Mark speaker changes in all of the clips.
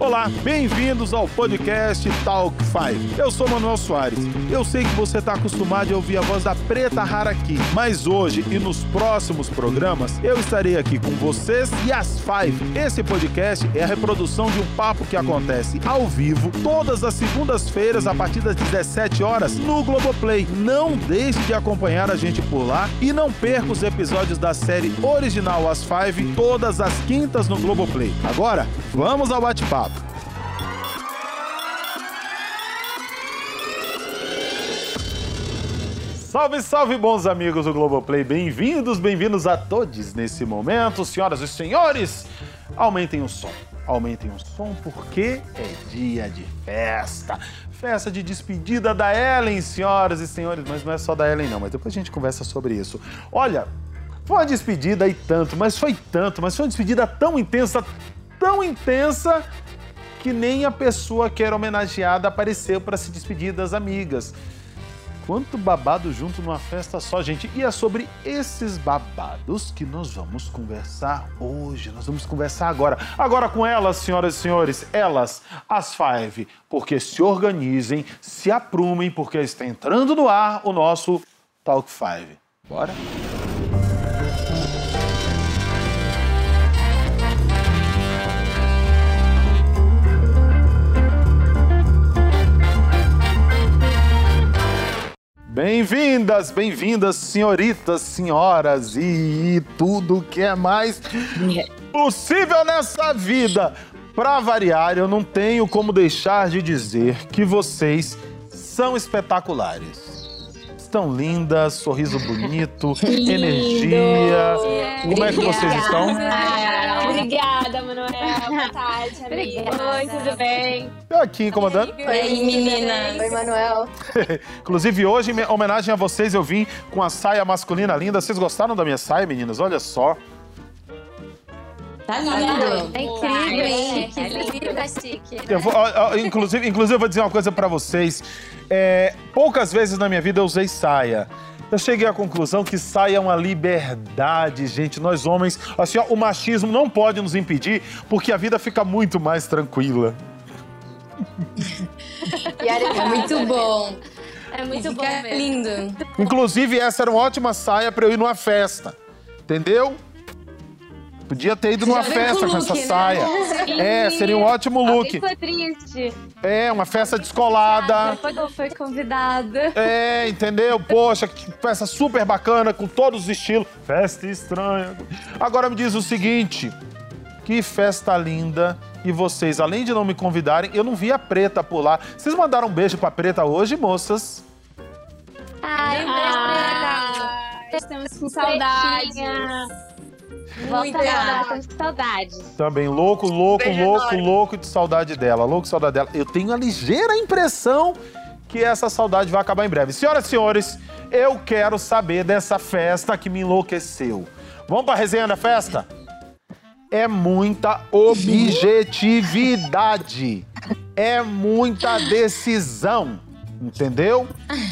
Speaker 1: Olá, bem-vindos ao podcast Talk 5. Eu sou Manuel Soares. Eu sei que você está acostumado a ouvir a voz da Preta Rara aqui, mas hoje e nos próximos programas eu estarei aqui com vocês e as Five. Esse podcast é a reprodução de um papo que acontece ao vivo todas as segundas-feiras a partir das 17 horas no Globoplay. Não deixe de acompanhar a gente por lá e não perca os episódios da série original As Five todas as quintas no Globoplay. Agora, vamos ao bate-papo. Salve, salve, bons amigos do Globoplay. Bem-vindos, bem-vindos a todos nesse momento. Senhoras e senhores, aumentem o som. Aumentem o som porque é dia de festa. Festa de despedida da Ellen, senhoras e senhores. Mas não é só da Ellen, não. Mas depois a gente conversa sobre isso. Olha, foi uma despedida e tanto, mas foi tanto, mas foi uma despedida tão intensa, tão intensa, que nem a pessoa que era homenageada apareceu para se despedir das amigas. Quanto babado junto numa festa só, gente. E é sobre esses babados que nós vamos conversar hoje. Nós vamos conversar agora. Agora com elas, senhoras e senhores, elas, as Five. Porque se organizem, se aprumem, porque está entrando no ar o nosso Talk Five. Bora? Bem-vindas, bem-vindas, senhoritas, senhoras e tudo que é mais possível nessa vida. Para variar, eu não tenho como deixar de dizer que vocês são espetaculares. Estão lindas, sorriso bonito, energia. Como é que vocês estão?
Speaker 2: Obrigada, Manuel. Boa tarde, amiga.
Speaker 3: Oi, tudo bem?
Speaker 1: Eu aqui incomodando.
Speaker 3: Oi, meninas.
Speaker 2: Oi, Manuel.
Speaker 1: Inclusive, hoje, em homenagem a vocês, eu vim com a saia masculina linda. Vocês gostaram da minha saia, meninas? Olha só.
Speaker 3: Tá lindo.
Speaker 2: É incrível, hein?
Speaker 3: Tá lindo.
Speaker 2: Tá chique.
Speaker 1: Eu vou, ó, ó, inclusive, inclusive, eu vou dizer uma coisa pra vocês. É, poucas vezes na minha vida eu usei saia. Eu cheguei à conclusão que saia é uma liberdade, gente. Nós homens, assim, ó, o machismo não pode nos impedir, porque a vida fica muito mais tranquila.
Speaker 3: É muito bom.
Speaker 2: É muito bom
Speaker 3: Fica
Speaker 2: mesmo.
Speaker 3: lindo.
Speaker 1: Inclusive, essa era uma ótima saia pra eu ir numa festa. Entendeu? Podia ter ido numa
Speaker 3: Já
Speaker 1: festa
Speaker 3: com look,
Speaker 1: essa
Speaker 3: né?
Speaker 1: é saia. É, seria um ótimo look.
Speaker 2: Foi triste.
Speaker 1: É, uma festa descolada.
Speaker 2: Depois não foi convidada.
Speaker 1: É, entendeu? Poxa, que festa super bacana, com todos os estilos. Festa estranha. Agora me diz o seguinte: que festa linda. E vocês, além de não me convidarem, eu não vi a preta por lá. Vocês mandaram um beijo pra preta hoje, moças?
Speaker 2: Ai,
Speaker 4: Ah, estamos com saudades.
Speaker 2: Com saudades.
Speaker 1: Também louco, louco,
Speaker 3: Beijo
Speaker 1: louco,
Speaker 3: enorme.
Speaker 1: louco de saudade dela. Louco de saudade dela. Eu tenho a ligeira impressão que essa saudade vai acabar em breve. Senhoras e senhores, eu quero saber dessa festa que me enlouqueceu. Vamos pra resenha da festa? É muita objetividade. É muita decisão. Entendeu?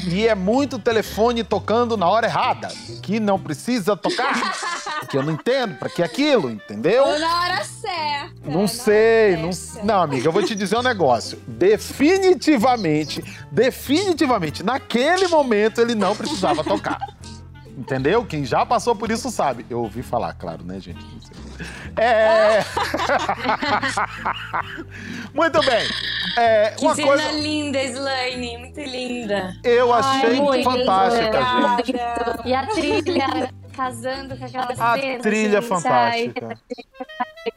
Speaker 1: E é muito telefone tocando na hora errada. Que não precisa tocar. Que eu não entendo pra que aquilo, entendeu?
Speaker 4: Ou na hora certa.
Speaker 1: Não sei, não, não, amiga, eu vou te dizer um negócio. Definitivamente, definitivamente, naquele momento ele não precisava tocar. Entendeu? Quem já passou por isso sabe. Eu ouvi falar, claro, né, gente? Não sei. É. Muito bem. É,
Speaker 3: Que
Speaker 1: uma
Speaker 3: cena
Speaker 1: coisa
Speaker 3: linda, Slane. Muito linda.
Speaker 1: eu achei
Speaker 2: muito
Speaker 1: fantástica,
Speaker 2: legal.
Speaker 1: gente.
Speaker 2: E a trilha casando com aquela
Speaker 1: A
Speaker 2: cena.
Speaker 1: trilha
Speaker 2: assim,
Speaker 1: fantástica.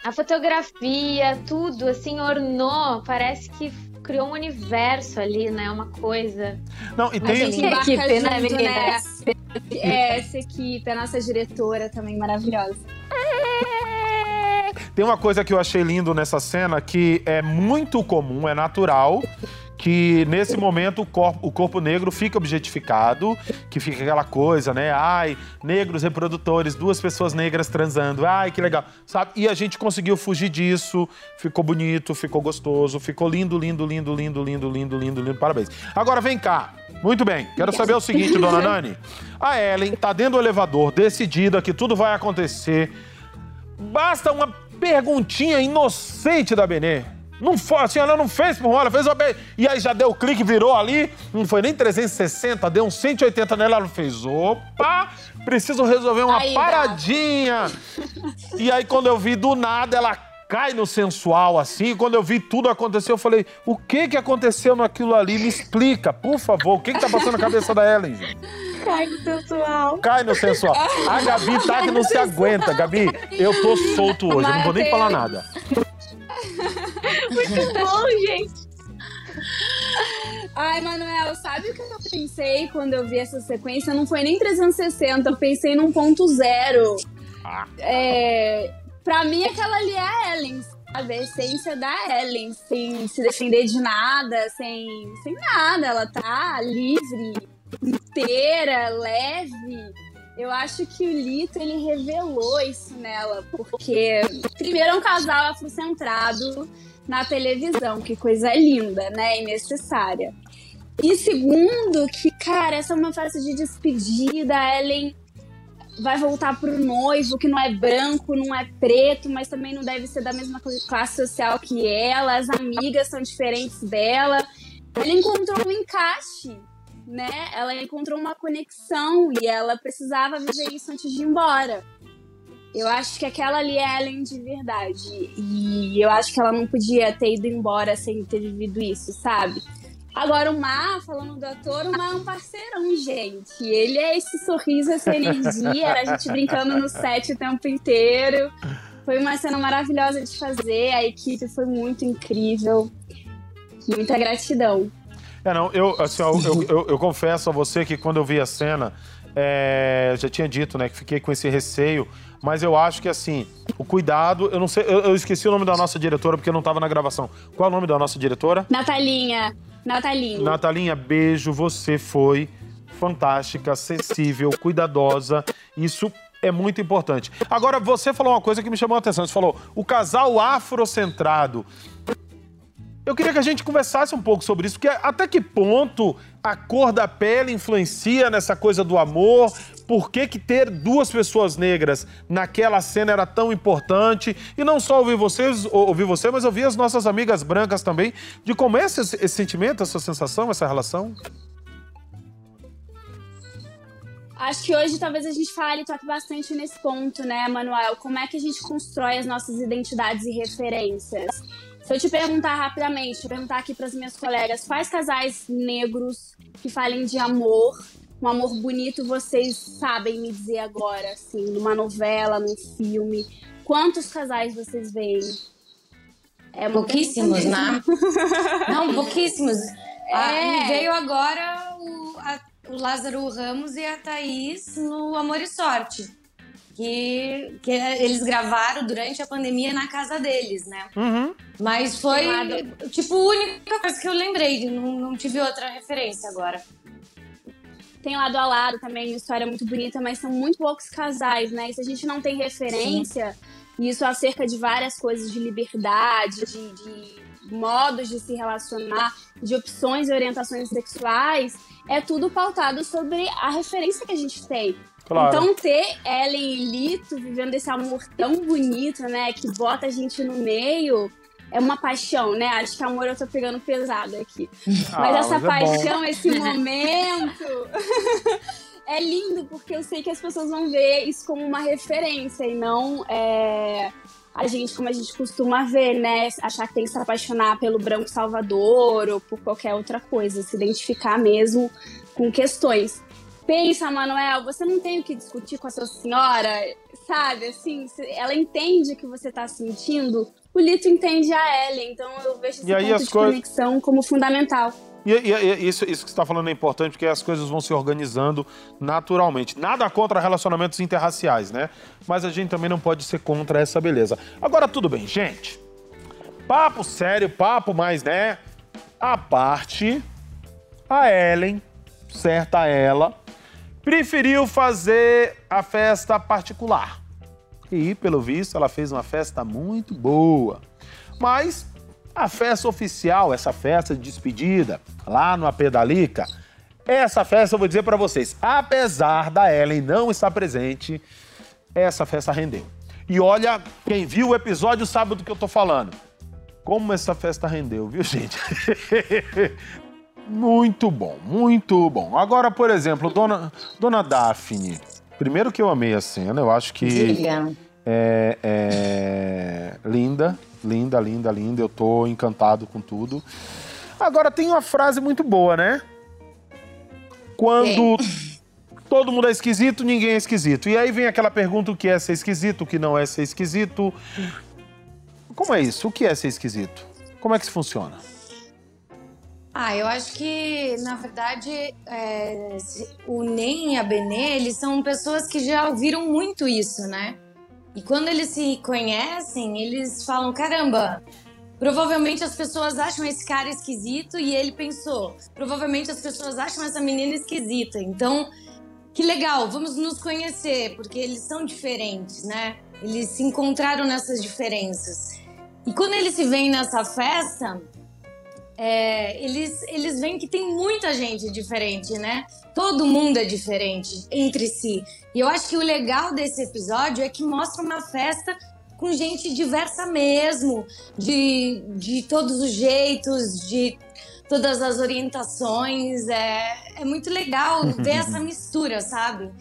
Speaker 2: A fotografia, tudo, assim, ornou. Parece que criou um universo ali, né? Uma coisa.
Speaker 1: Não, e
Speaker 4: A
Speaker 1: tem.
Speaker 4: gente
Speaker 2: Que
Speaker 4: embarca
Speaker 2: equipe, né,
Speaker 4: junto, né?
Speaker 2: meninas?
Speaker 4: É, essa equipe, a nossa diretora também maravilhosa.
Speaker 1: Tem uma coisa que eu achei lindo nessa cena que é muito comum, é natural, que nesse momento o corpo, o corpo negro fica objetificado, que fica aquela coisa, né? Ai, negros reprodutores, duas pessoas negras transando, ai, que legal, sabe? E a gente conseguiu fugir disso, ficou bonito, ficou gostoso, ficou lindo, lindo, lindo, lindo, lindo, lindo, lindo, lindo, parabéns. Agora vem cá, muito bem, quero saber o seguinte, dona Nani. A Ellen tá dentro do elevador, decidida que tudo vai acontecer. Basta uma perguntinha inocente da Benê. Não foi, assim, ela não fez por ela fez o bem. E aí já deu o clique, virou ali, não foi nem 360, deu uns 180 nela, ela fez, opa, preciso resolver uma
Speaker 4: Aí dá.
Speaker 1: paradinha. E aí quando eu vi do nada, ela cai no sensual assim, quando eu vi tudo acontecer, eu falei, o que que aconteceu naquilo ali? Me explica, por favor, o que que tá passando na cabeça da Ellen, gente?
Speaker 2: Ai, que sensual.
Speaker 1: Cai no sensual. A Gabi tá que não se aguenta. Gabi, eu tô solto hoje, eu não vou nem falar nada.
Speaker 2: Muito bom, gente.
Speaker 4: Ai, Manuel, sabe o que eu pensei quando eu vi essa sequência? Não foi nem 360, eu pensei num ponto zero.
Speaker 1: Ah.
Speaker 4: É, pra mim, aquela ali é a Ellen, sabe? A essência da Ellen, sem se defender de nada, sem, sem nada. Ela tá livre, inteira, leve. Eu acho que o Lito, ele revelou isso nela, porque primeiro é um casal afrocentrado na televisão, que coisa linda, né, e necessária. E segundo, que, cara, essa é uma fase de despedida, a Ellen vai voltar pro noivo, que não é branco, não é preto, mas também não deve ser da mesma classe social que ela, as amigas são diferentes dela. Ela encontrou um encaixe, né? Ela encontrou uma conexão e ela precisava viver isso antes de ir embora. Eu acho que aquela ali é Ellen de verdade. E eu acho que ela não podia ter ido embora sem ter vivido isso, sabe? Agora, o Mar, falando do ator, o Mar é um parceirão, gente. Ele é esse sorriso, essa energia, era a gente brincando no set o tempo inteiro. Foi uma cena maravilhosa de fazer, a equipe foi muito incrível. Muita gratidão.
Speaker 1: É, não, eu, assim, ó, eu, eu- eu confesso a você que quando eu vi a cena, é, eu já tinha dito, né, que fiquei com esse receio, mas eu acho que, assim, o cuidado, eu não sei, eu, eu esqueci o nome da nossa diretora porque eu não tava na gravação. Qual é o nome da nossa diretora?
Speaker 4: Natalinha, Natalinha.
Speaker 1: Natalinha, beijo, você foi fantástica, acessível, cuidadosa, isso é muito importante. Agora, você falou uma coisa que me chamou a atenção, você falou, o casal afrocentrado, eu queria que a gente conversasse um pouco sobre isso, porque até que ponto a cor da pele influencia nessa coisa do amor? Por que, que ter duas pessoas negras naquela cena era tão importante? E não só ouvir vocês, ou- ouvir você, mas ouvir as nossas amigas brancas também, de como é esse, esse sentimento, essa sensação, essa relação?
Speaker 4: Acho que hoje talvez a gente fale toque bastante nesse ponto, né, Manuel? Como é que a gente constrói as nossas identidades e referências? Se eu te perguntar rapidamente, perguntar aqui para as minhas colegas, quais casais negros que falem de amor, um amor bonito, vocês sabem me dizer agora, assim, numa novela, num filme? Quantos casais vocês veem? É
Speaker 3: Pouquíssimos, né? Não, pouquíssimos. Ah,
Speaker 4: É.
Speaker 3: me veio agora o, a- o Lázaro Ramos e a Thaís no Amor e Sorte. Que, que eles gravaram durante a pandemia na casa deles, né?
Speaker 1: Uhum.
Speaker 3: Mas foi, tipo, a única coisa que eu lembrei. Não, não tive outra referência agora.
Speaker 4: Tem lado a lado também, uma história muito bonita, mas são muito poucos casais, né? E se a gente não tem referência, e isso acerca de várias coisas, de liberdade, de, de modos de se relacionar, de opções e orientações sexuais, é tudo pautado sobre a referência que a gente tem.
Speaker 1: Claro.
Speaker 4: Então ter Ellen e Lito vivendo esse amor tão bonito, né, que bota a gente no meio, é uma paixão, né? Acho que amor eu tô pegando pesado aqui. Mas
Speaker 1: Ah,
Speaker 4: essa
Speaker 1: mas é bom.
Speaker 4: paixão, esse momento, é lindo porque eu sei que as pessoas vão ver isso como uma referência e não é, a gente, como a gente costuma ver, né? Achar que tem que se apaixonar pelo branco salvador ou por qualquer outra coisa, se identificar mesmo com questões. Pensa, Manuel, você não tem o que discutir com a sua senhora, sabe? Assim, ela entende o que você tá sentindo, o Lito entende a Ellen, então eu vejo esse
Speaker 1: E
Speaker 4: ponto de
Speaker 1: coisas-
Speaker 4: conexão como fundamental.
Speaker 1: E, e- e isso, isso que você está falando é importante porque as coisas vão se organizando naturalmente. Nada contra relacionamentos interraciais, né? Mas a gente também não pode ser contra essa beleza. Agora, tudo bem, gente. Papo sério, papo mais, né? A parte, a Ellen, certa ela, preferiu fazer a festa particular. E, pelo visto, ela fez uma festa muito boa. Mas a festa oficial, essa festa de despedida, lá no AP da Lica, essa festa eu vou dizer pra vocês, apesar da Ellen não estar presente, essa festa rendeu. E olha, quem viu o episódio sabe do que eu tô falando. Como essa festa rendeu, viu, gente? muito bom, muito bom. Agora, por exemplo, Dona, Dona Daphne. Primeiro que eu amei a cena, eu acho que
Speaker 3: Diga.
Speaker 1: é, é linda, linda, linda, linda. Eu tô encantado com tudo. Agora tem uma frase muito boa, né? Quando todo mundo é esquisito, ninguém é esquisito. E aí vem aquela pergunta: o que é ser esquisito, o que não é ser esquisito? Como é isso? O que é ser esquisito? Como é que isso funciona?
Speaker 3: Ah, eu acho que, na verdade, é, o Nem e a Benê, eles são pessoas que já ouviram muito isso, né? E quando eles se conhecem, eles falam, caramba, provavelmente as pessoas acham esse cara esquisito e ele pensou, provavelmente as pessoas acham essa menina esquisita. Então, que legal, vamos nos conhecer, porque eles são diferentes, né? Eles se encontraram nessas diferenças. E quando eles se veem nessa festa, é, eles, eles veem que tem muita gente diferente, né? Todo mundo é diferente entre si. E eu acho que o legal desse episódio é que mostra uma festa com gente diversa mesmo, de, de todos os jeitos, de todas as orientações. É, é muito legal ver essa mistura, sabe?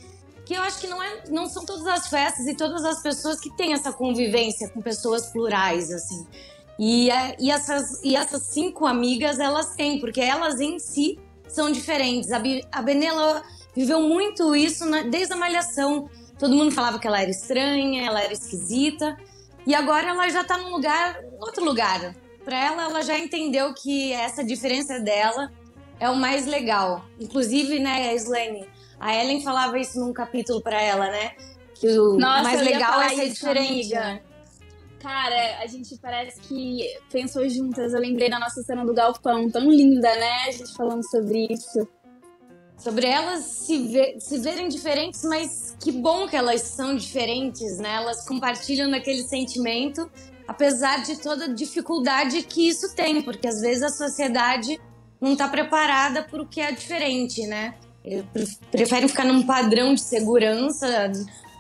Speaker 3: Que eu acho que não, é, não são todas as festas e todas as pessoas que têm essa convivência com pessoas plurais, assim. E, e essas, e essas cinco amigas, elas têm, porque elas em si são diferentes. A, Bi- a Benela viveu muito isso na- desde a Malhação. Todo mundo falava que ela era estranha, ela era esquisita. E agora ela já tá num lugar, outro lugar. Pra ela, ela já entendeu que essa diferença dela é o mais legal. Inclusive, né, Slane, a Ellen falava isso num capítulo pra ela, né? Que o
Speaker 4: Nossa,
Speaker 3: mais legal é ser
Speaker 4: isso,
Speaker 3: diferente,
Speaker 4: amiga.
Speaker 3: né?
Speaker 4: Cara, a gente parece que pensou juntas. Eu lembrei da nossa cena do Galpão, tão linda, né? A gente falando sobre isso.
Speaker 3: sobre elas se, ver- se verem diferentes, mas que bom que elas são diferentes, né? Elas compartilham daquele sentimento, apesar de toda a dificuldade que isso tem, porque às vezes a sociedade não está preparada para o que é diferente, né? Preferem ficar num padrão de segurança,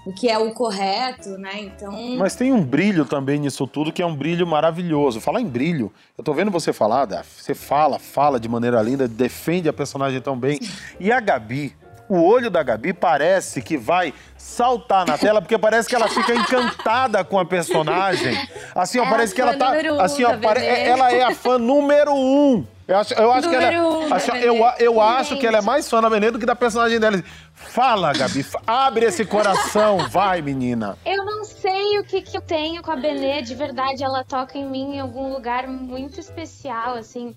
Speaker 3: o que é o correto, né? Então,
Speaker 1: Mas tem um brilho também nisso tudo, que é um brilho maravilhoso. Falar em brilho, eu tô vendo você falar, Daf. Você fala, fala de maneira linda, defende a personagem tão bem. E a Gabi, o olho da Gabi parece que vai saltar na tela, porque parece que ela fica encantada com a personagem. Assim, ó,
Speaker 3: É
Speaker 1: parece que ela tá.
Speaker 3: um
Speaker 1: Assim, ó, pare- ela é a fã número um. Eu acho, eu acho que ela.
Speaker 3: Número um
Speaker 1: assim, eu, eu acho que ela é mais fã da Benê do que da personagem dela. Fala, Gabi, abre esse coração, vai, menina.
Speaker 2: Eu não sei o que, que eu tenho com a Benê, de verdade, ela toca em mim em algum lugar muito especial, assim.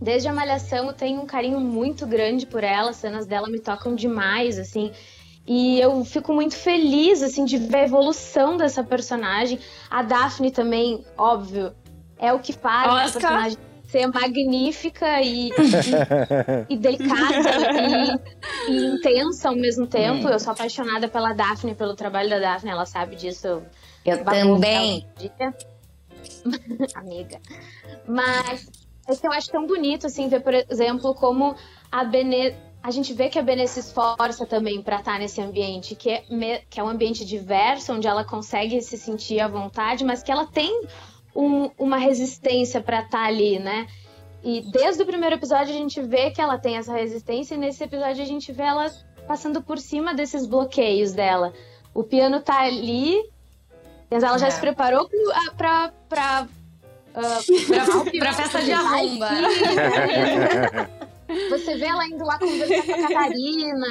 Speaker 2: Desde a Malhação eu tenho um carinho muito grande por ela, as cenas dela me tocam demais, assim. E eu fico muito feliz, assim, de ver a evolução dessa personagem. A Daphne também, óbvio, é o que faz a personagem ser magnífica e, e, e delicada e, e intensa ao mesmo tempo. Eu sou apaixonada pela Daphne, pelo trabalho da Daphne, ela sabe disso. Eu
Speaker 3: eu também.
Speaker 2: Amiga. Mas esse eu acho tão bonito, assim, ver, por exemplo, como a Benê. A gente vê que a Benê se esforça também pra estar nesse ambiente, que é, que é um ambiente diverso, onde ela consegue se sentir à vontade, mas que ela tem um- uma resistência pra estar ali, né? E desde o primeiro episódio a gente vê que ela tem essa resistência, e nesse episódio a gente vê ela passando por cima desses bloqueios dela. O piano tá ali, mas ela já
Speaker 3: É.
Speaker 2: se preparou pro- a- pra. pra ah, piano,
Speaker 3: Pra festa de arromba.
Speaker 2: aqui. Você vê ela indo lá conversar com a Catarina,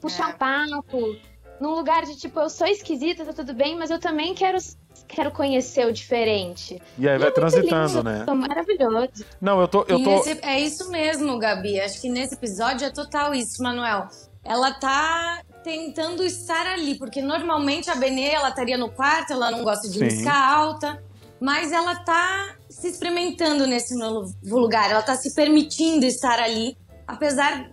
Speaker 2: puxar
Speaker 3: É.
Speaker 2: papo, num lugar de tipo, eu sou esquisita, tá tudo bem, mas eu também quero, quero conhecer o diferente.
Speaker 1: E aí vai
Speaker 2: É
Speaker 1: transitando,
Speaker 2: lindo,
Speaker 1: né?
Speaker 2: é Maravilhoso.
Speaker 1: Não, eu tô. Eu
Speaker 3: E
Speaker 1: tô...
Speaker 3: nesse- é isso mesmo, Gabi. Acho que nesse episódio é total isso, Manuel. Ela tá tentando estar ali, porque normalmente a Benê, ela estaria no quarto, ela não gosta de
Speaker 1: Sim.
Speaker 3: música alta, mas ela tá se experimentando nesse novo lugar, ela tá se permitindo estar ali, apesar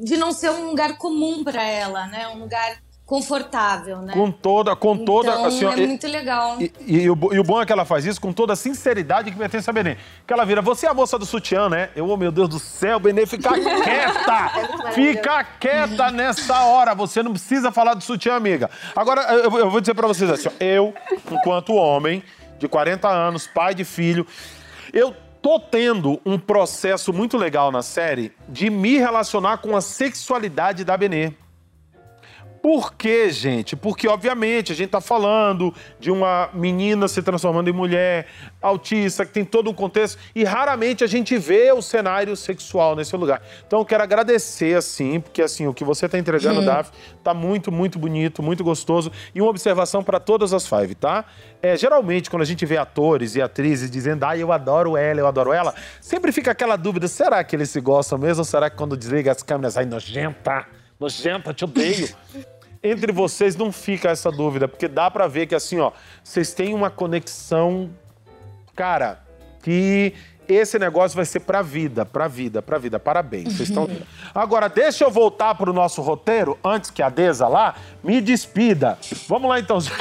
Speaker 3: de não ser um lugar comum para ela, né? Um lugar confortável, né?
Speaker 1: Com toda, com toda.
Speaker 3: então,
Speaker 1: assim, ó,
Speaker 3: é
Speaker 1: e-
Speaker 3: muito legal.
Speaker 1: E, e o, bo- e o bom é que ela faz isso com toda a sinceridade que pertence a Benê. Que ela vira, você é a moça do sutiã, né? Eu, oh meu Deus do céu, Benê, fica quieta! fica quieta nessa hora. Você não precisa falar do sutiã, amiga. Agora, eu, eu vou dizer pra vocês assim, ó, eu, enquanto homem, de 40 anos, pai de filho. Eu tô tendo um processo muito legal na série de me relacionar com a sexualidade da Benê. Por quê, gente? Porque, obviamente, a gente tá falando de uma menina se transformando em mulher, autista, que tem todo um contexto, e raramente a gente vê o cenário sexual nesse lugar. Então, eu quero agradecer, assim, porque, assim, o que você tá entregando, Daf, tá muito, muito bonito, muito gostoso. E uma observação para todas as five, tá? É, geralmente, quando a gente vê atores e atrizes dizendo, ah, eu adoro ela, eu adoro ela, sempre fica aquela dúvida, será que eles se gostam mesmo? Ou será que quando desliga as câmeras, ai, nojenta, nojenta, te odeio? Entre vocês não fica essa dúvida, porque dá pra ver que assim, ó, vocês têm uma conexão, cara, que esse negócio vai ser pra vida, pra vida, pra vida. Parabéns. Vocês estão. Agora, deixa eu voltar pro nosso roteiro, antes que a Deza lá me despida. Vamos lá então.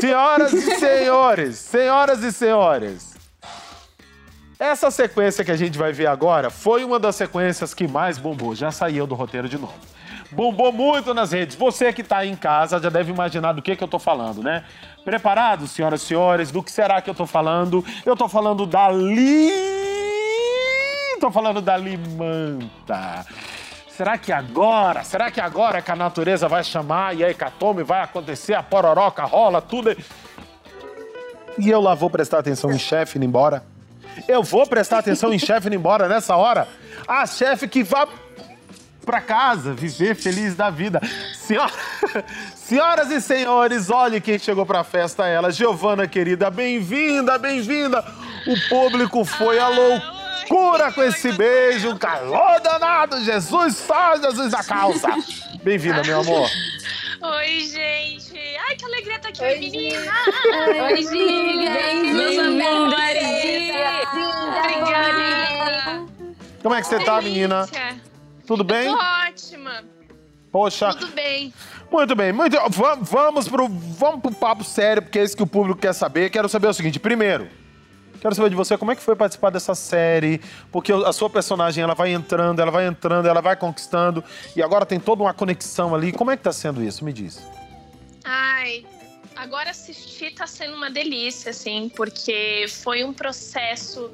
Speaker 1: senhoras e senhores, senhoras e senhores. Essa sequência que a gente vai ver agora foi uma das sequências que mais bombou. Já saiu do roteiro de novo. Bombou muito nas redes. Você que está aí em casa já deve imaginar do que, que eu estou falando, né? Preparados, senhoras e senhores? Do que será que eu estou falando? Eu estou falando da Li... Estou falando da Limanta. Será que agora, será que agora é que a natureza vai chamar e a hecatombe vai acontecer, a pororoca rola, tudo... E eu lá vou prestar atenção em chefe indo embora? Eu vou prestar atenção em chefe indo embora nessa hora? A chefe que vai pra casa, viver feliz da vida. Senhora... Senhoras e senhores, olhe quem chegou pra festa, ela, Giovana querida, bem-vinda, bem-vinda. O público foi a loucura com esse beijo, um calor danado. Jesus faz, Jesus a causa. Bem-vinda, meu amor.
Speaker 5: Oi, gente. Ai, que alegria estar aqui,
Speaker 2: Oi,
Speaker 5: menina.
Speaker 2: Oi, Giga.
Speaker 5: Meus amores.
Speaker 2: Obrigada.
Speaker 1: Como é que você tá, menina? Tudo bem?
Speaker 5: Tô ótima.
Speaker 1: Poxa,
Speaker 5: Tudo bem.
Speaker 1: muito bem. Muito... va- Vamos pro, vamos pro papo sério, porque é isso que o público quer saber. Quero saber o seguinte, primeiro, quero saber de você como é que foi participar dessa série, porque a sua personagem ela vai entrando, ela vai entrando, ela vai conquistando, e agora tem toda uma conexão ali. Como é que tá sendo isso? Me diz.
Speaker 5: Ai, agora assistir tá sendo uma delícia, assim, porque foi um processo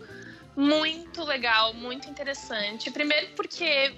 Speaker 5: muito legal, muito interessante. Primeiro porque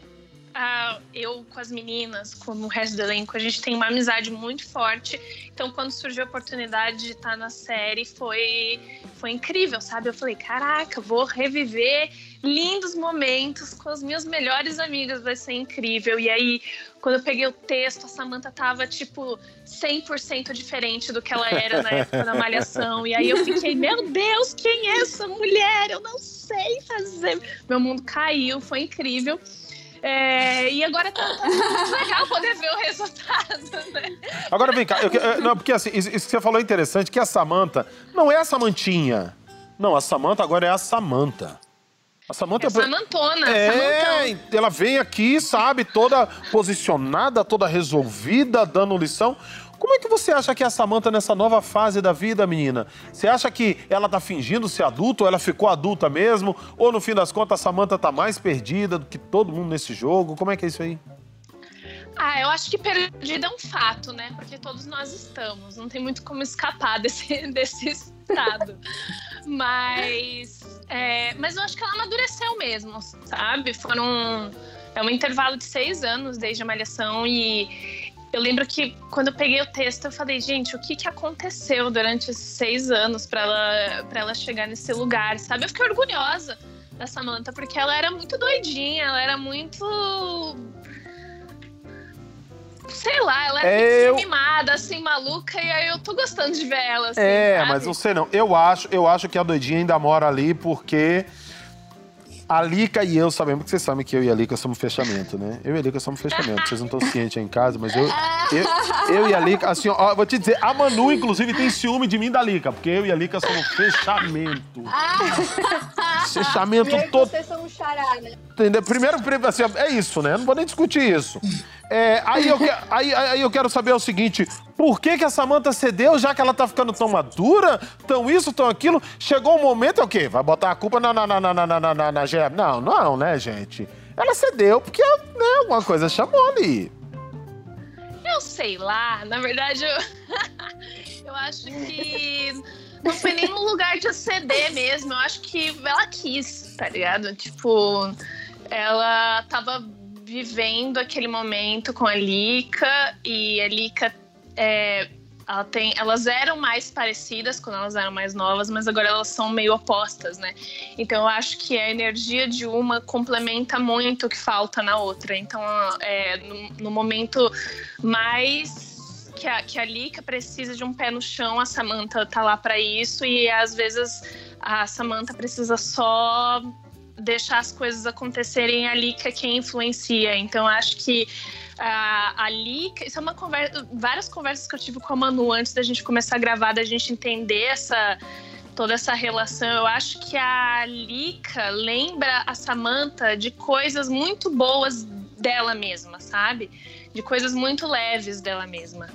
Speaker 5: ah, eu com as meninas, com o resto do elenco, a gente tem uma amizade muito forte. Então, quando surgiu a oportunidade de estar na série, foi, foi incrível, sabe? Eu falei, caraca, vou reviver lindos momentos com as minhas melhores amigas, vai ser incrível. E aí, quando eu peguei o texto, a Samantha tava, tipo, 100% diferente do que ela era na época da Malhação. E aí eu fiquei, meu Deus, quem é essa mulher? Eu não sei fazer. Meu mundo caiu, foi incrível. É, e agora tá, tá muito legal poder ver o resultado, né?
Speaker 1: Agora vem cá, eu eh, não, porque assim, isso isso que você falou é interessante, que a Samanta não é a Samantinha. Não, a Samanta agora é a Samanta. A Samanta
Speaker 5: É Samantona,
Speaker 1: É,
Speaker 5: Samantão.
Speaker 1: ela vem aqui, sabe, toda posicionada, toda resolvida, dando lição. Como é que você acha que é a Samanta nessa nova fase da vida, menina? Você acha que ela tá fingindo ser adulta ou ela ficou adulta mesmo? Ou no fim das contas a Samanta tá mais perdida do que todo mundo nesse jogo? Como é que é isso aí?
Speaker 5: Ah, eu acho que perdida é um fato, né? Porque todos nós estamos. Não tem muito como escapar desse, desse estado. Mas, é, mas eu acho que ela amadureceu mesmo, sabe? Foram. É um intervalo de seis anos desde a Malhação e eu lembro que quando eu peguei o texto eu falei, gente, o que, que aconteceu durante esses seis anos para ela, pra ela chegar nesse lugar, sabe? Eu fiquei orgulhosa da Samantha, porque ela era muito doidinha, ela era muito sei lá, ela é,
Speaker 1: É, eu-
Speaker 5: mimada, assim, maluca, e aí eu tô gostando de ver ela, assim,
Speaker 1: É,
Speaker 5: sabe?
Speaker 1: mas não sei não. Eu acho, eu acho que a doidinha ainda mora ali porque a Lica e eu sabemos que vocês sabem que eu e a Lica somos fechamento, né? Eu e a Lica somos fechamento. Vocês não estão cientes aí em casa, mas eu, eu, eu e a Lica, assim, ó, vou te dizer, a Manu, inclusive, tem ciúme de mim da Lica, porque eu e a Lica somos fechamento. Fechamento
Speaker 2: Eu e
Speaker 1: todo.
Speaker 2: vocês são um xará, né?
Speaker 1: Entendeu? Primeiro, assim, é isso, né? Não vou nem discutir isso. É, aí, eu que, aí, aí, eu quero saber o seguinte: por que, que a Samanta cedeu, já que ela tá ficando tão madura, tão isso, tão aquilo? Chegou um momento, é o quê? Vai botar a culpa na, na, na, na, na, na, na, na Não, não, né, gente? Ela cedeu porque né, alguma coisa chamou ali.
Speaker 5: Eu sei lá, na verdade, eu, eu acho que não foi na... na... lugar de ceder mesmo. Eu acho que ela quis, tá ligado? Tipo ela tava vivendo aquele momento com a Lika e a Lika é, ela tem, elas eram mais parecidas quando elas eram mais novas, mas agora elas são meio opostas, né? Então eu acho que a energia de uma complementa muito o que falta na outra. Então, é, no, no momento mais que a, que a Lika precisa de um pé no chão, a Samantha tá lá para isso, e às vezes a Samantha precisa só deixar as coisas acontecerem ali que é quem influencia. Então acho que uh, ali, isso é uma conversa, várias conversas que eu tive com a Manu antes da gente começar a gravar, da gente entender essa toda essa relação. Eu acho que a Lika lembra a Samantha de coisas muito boas dela mesma, sabe? De coisas muito leves dela mesma.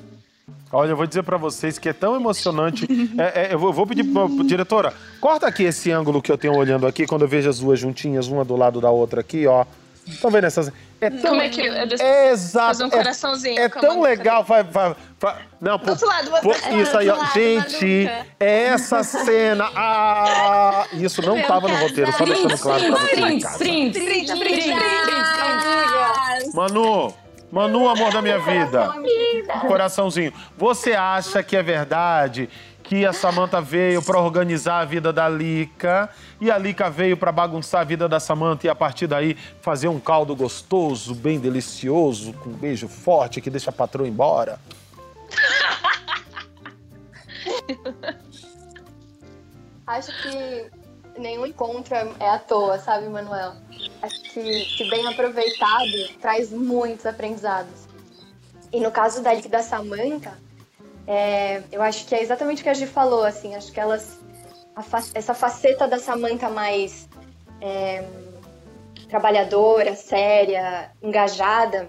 Speaker 1: Olha, eu vou dizer para vocês que é tão emocionante. É, é, eu vou pedir pra, diretora, corta aqui esse ângulo que eu tenho olhando aqui, quando eu vejo as duas juntinhas, uma do lado da outra aqui, ó. Estão vendo essas.
Speaker 5: É tão... Como é que.
Speaker 1: É, exato.
Speaker 5: Fazer um coraçãozinho.
Speaker 1: É, é tão legal. Vai, vai, vai, não,
Speaker 5: do outro lado,
Speaker 1: por, isso aí, ó. Gente, é essa cena. Ah, isso não Meu tava no roteiro, só deixando claro pra vocês.
Speaker 3: Print, print, print, print.
Speaker 1: Manu. Manu, amor da minha vida. Coraçãozinho. Você acha que é verdade que a Samantha veio para organizar a vida da Lica e a Lica veio para bagunçar a vida da Samantha e a partir daí fazer um caldo gostoso, bem delicioso, com um beijo forte que deixa a patroa embora?
Speaker 6: Acho que nenhum encontro é à toa, sabe, Manuel? Acho que, que bem aproveitado traz muitos aprendizados. E no caso da da Samantha, é, eu acho que é exatamente o que a Gi falou, assim, acho que elas fa essa faceta da Samantha mais é, trabalhadora, séria, engajada,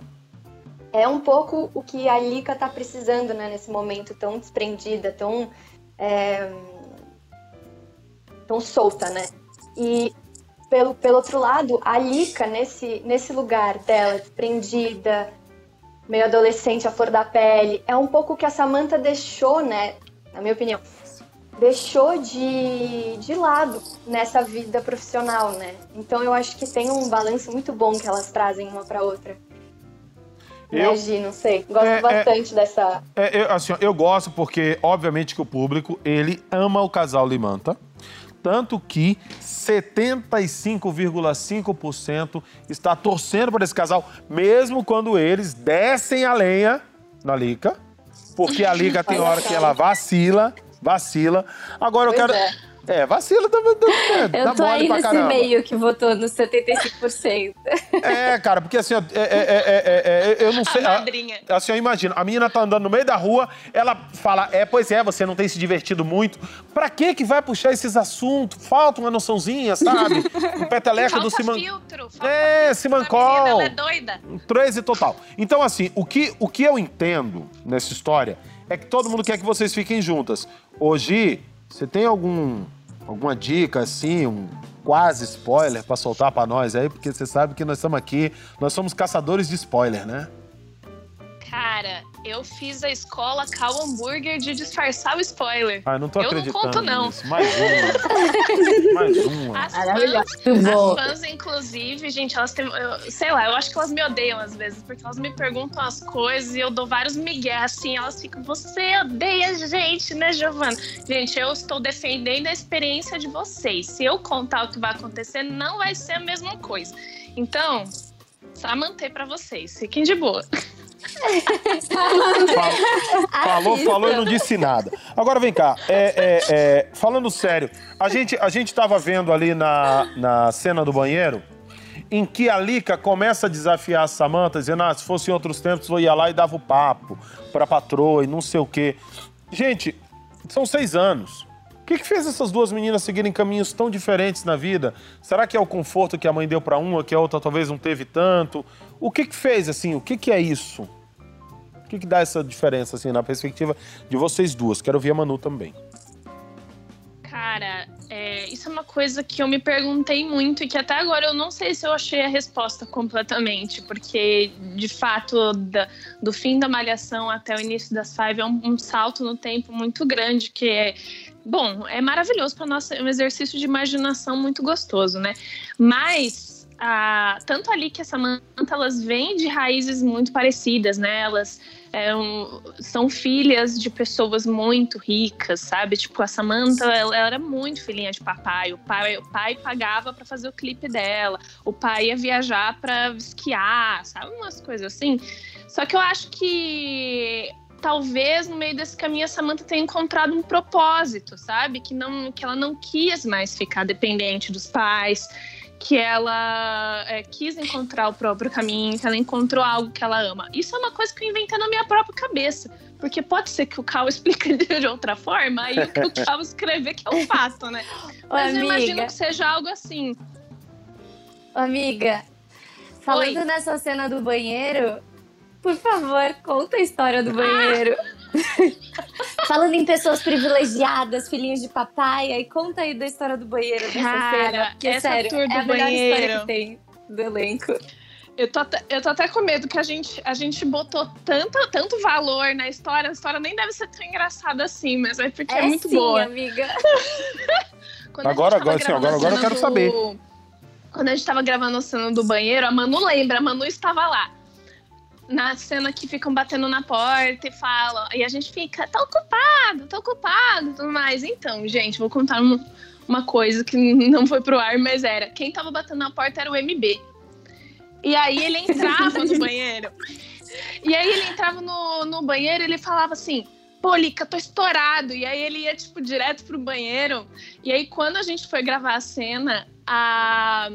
Speaker 6: é um pouco o que a Lika tá precisando, né, nesse momento tão desprendida, tão é, tão solta, né? E pelo, pelo outro lado, a Lika, nesse, nesse lugar dela, desprendida, meio adolescente, a flor da pele, é um pouco que a Samantha deixou, né? Na minha opinião, deixou de, de lado nessa vida profissional, né? Então eu acho que tem um balanço muito bom que elas trazem uma para outra. Eu, né, Gi, não sei. Gosto é, é bastante é, dessa.
Speaker 1: É, eu, assim, eu gosto porque, obviamente, que o público ele ama o casal Limanta tanto que 75,5% está torcendo para esse casal, mesmo quando eles descem a lenha na Lica, porque a Lica tem hora que ela vacila, vacila. Agora eu quero. É. É, vacila também.
Speaker 4: É, eu tô aí nesse caramba. meio que votou nos 75%.
Speaker 1: É, cara, porque assim, é, é, é, eu não sei.
Speaker 5: A madrinha.
Speaker 1: Assim, eu imagino, a menina tá andando no meio da rua, ela fala, é, pois é, você não tem se divertido muito. Pra que que vai puxar esses assuntos? Falta uma noçãozinha, sabe? Um peteleco do Siman...
Speaker 5: filtro.
Speaker 1: Falta é, Simancol.
Speaker 5: Ela é doida.
Speaker 1: 13 total. Então, assim, o que, o que eu entendo nessa história é que todo mundo quer que vocês fiquem juntas. Hoje, você tem algum alguma dica assim, um quase spoiler para soltar para nós aí, porque você sabe que nós estamos aqui, nós somos caçadores de spoiler, né?
Speaker 5: Cara, eu fiz a escola Cal Hambúrguer de disfarçar o spoiler.
Speaker 1: Ah, não tô
Speaker 5: eu
Speaker 1: acreditando.
Speaker 5: Eu não conto, não.
Speaker 1: Nisso. Mais uma. Mais uma.
Speaker 5: As fãs, as fãs, inclusive, gente, elas têm. Eu, sei lá, eu acho que elas me odeiam às vezes, porque elas me perguntam as coisas e eu dou vários migué, assim, elas ficam, você odeia a gente, né, Giovana? Gente, eu estou defendendo a experiência de vocês. Se eu contar o que vai acontecer, não vai ser a mesma coisa. Então, só manter para vocês. Fiquem de boa.
Speaker 1: falou, falou e não disse nada. Agora vem cá, é, é, é, falando sério, a gente a gente estava vendo ali na, na cena do banheiro em que a Lica começa a desafiar a Samanta, dizendo: ah, se fosse em outros tempos eu ia lá e dava o papo pra patroa e não sei o quê. Gente, são seis anos. O que, que, fez essas duas meninas seguirem caminhos tão diferentes na vida? Será que é o conforto que a mãe deu para uma, que a outra talvez não teve tanto? O que, que fez, assim? O que, que é isso? O que, que dá essa diferença, assim, na perspectiva de vocês duas? Quero ouvir a Manu também.
Speaker 5: Cara, é, isso é uma coisa que eu me perguntei muito e que até agora eu não sei se eu achei a resposta completamente, porque de fato da, do fim da malhação até o início das Five é um, um salto no tempo muito grande que é bom, é maravilhoso para nós, é um exercício de imaginação muito gostoso, né? Mas a, tanto ali que a Samantha elas vêm de raízes muito parecidas, né? Elas é um, são filhas de pessoas muito ricas, sabe? Tipo, a Samantha, ela, ela era muito filhinha de papai. O pai, o pai pagava para fazer o clipe dela. O pai ia viajar para esquiar, sabe? Umas coisas assim. Só que eu acho que talvez no meio desse caminho a Samantha tenha encontrado um propósito, sabe? Que não que ela não quis mais ficar dependente dos pais, que ela é, quis encontrar o próprio caminho, que ela encontrou algo que ela ama. Isso é uma coisa que eu inventei na minha própria cabeça. Porque pode ser que o Cal explique de outra forma, aí o Cal escrever que é o fato, né? Mas
Speaker 3: Ô,
Speaker 5: eu imagino que seja algo assim.
Speaker 3: Ô, Amiga, falando
Speaker 5: Oi.
Speaker 3: nessa cena do banheiro, por favor, conta a história do banheiro. falando em pessoas privilegiadas, filhinhos de papai, aí conta aí da história do banheiro dessa
Speaker 5: Cara,
Speaker 3: cena. Porque,
Speaker 5: essa
Speaker 3: sério,
Speaker 5: tour do
Speaker 3: é a melhor história
Speaker 5: banheiro.
Speaker 3: que tem do elenco.
Speaker 5: Eu tô, até, eu tô até com medo que a gente, a gente botou tanto, tanto valor na história. A história nem deve ser tão engraçada assim, mas é porque é, muito
Speaker 3: sim,
Speaker 5: boa.
Speaker 3: amiga.
Speaker 1: Agora- agora sim, agora- agora eu quero saber.
Speaker 5: Quando a gente tava gravando a cena do banheiro, a Manu lembra, a Manu estava lá. Na cena que ficam batendo na porta e falam. E a gente fica, tá ocupado, tá ocupado e tudo mais. Então, gente, vou contar uma, uma coisa que não foi pro ar, mas era. Quem tava batendo na porta era o MB. E aí ele entrava no banheiro. E aí ele entrava no, no banheiro e ele falava assim: Pô, Lica, tô estourado. E aí ele ia, tipo, direto pro banheiro. E aí, quando a gente foi gravar a cena, a.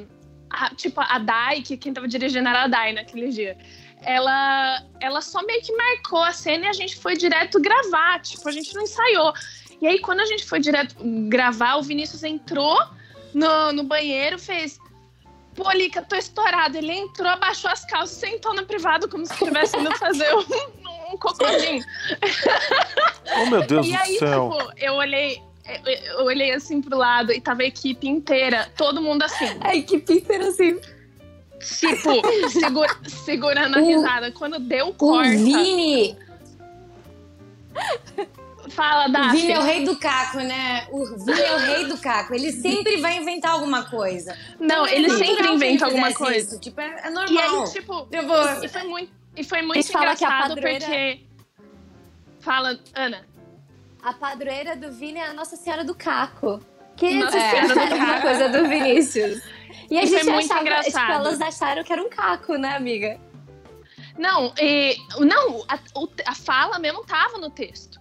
Speaker 5: a- tipo, a Dai, que quem tava dirigindo era a Dai naquele dia. Ela, ela só meio que marcou a cena e a gente foi direto gravar. Tipo, a gente não ensaiou. E aí, quando a gente foi direto gravar, o Vinícius entrou no, no banheiro, fez. Pô, Lica, tô estourado. Ele entrou, abaixou as calças, sentou no privado como se estivesse indo fazer um, um cocôzinho.
Speaker 1: Oh, meu Deus
Speaker 5: E
Speaker 1: do
Speaker 5: aí,
Speaker 1: céu.
Speaker 5: tipo, eu olhei, eu, eu olhei assim pro lado e tava a equipe inteira, todo mundo assim,
Speaker 3: A equipe inteira assim.
Speaker 5: Tipo, segura- segurando a
Speaker 3: O-
Speaker 5: risada. Quando deu
Speaker 3: O
Speaker 5: corta,
Speaker 3: Vini,
Speaker 5: fala,
Speaker 3: o
Speaker 5: Daphne.
Speaker 3: Vini é o rei do caco, né? O Vini é o rei do caco. Ele sempre vai inventar alguma coisa.
Speaker 5: Não, ele
Speaker 3: É
Speaker 5: sempre
Speaker 3: natural que
Speaker 5: inventa
Speaker 3: ele
Speaker 5: alguma coisa.
Speaker 3: Isso. Tipo, é, é normal.
Speaker 5: E aí, tipo,
Speaker 3: Eu vou-
Speaker 5: e foi muito, e foi muito
Speaker 3: Eles
Speaker 5: engraçado
Speaker 3: padroeira-
Speaker 5: porque. Fala, Ana.
Speaker 3: A padroeira do Vini é a Nossa Senhora do Caco. Que
Speaker 5: Nossa
Speaker 3: é
Speaker 5: Senhora do
Speaker 3: uma
Speaker 5: Caco.
Speaker 3: coisa do Vinícius. E a
Speaker 5: E foi
Speaker 3: gente
Speaker 5: muito
Speaker 3: achava,
Speaker 5: engraçado.
Speaker 3: tipo, elas acharam que era um caco, né, amiga?
Speaker 5: Não, e, não a, a fala mesmo tava no texto.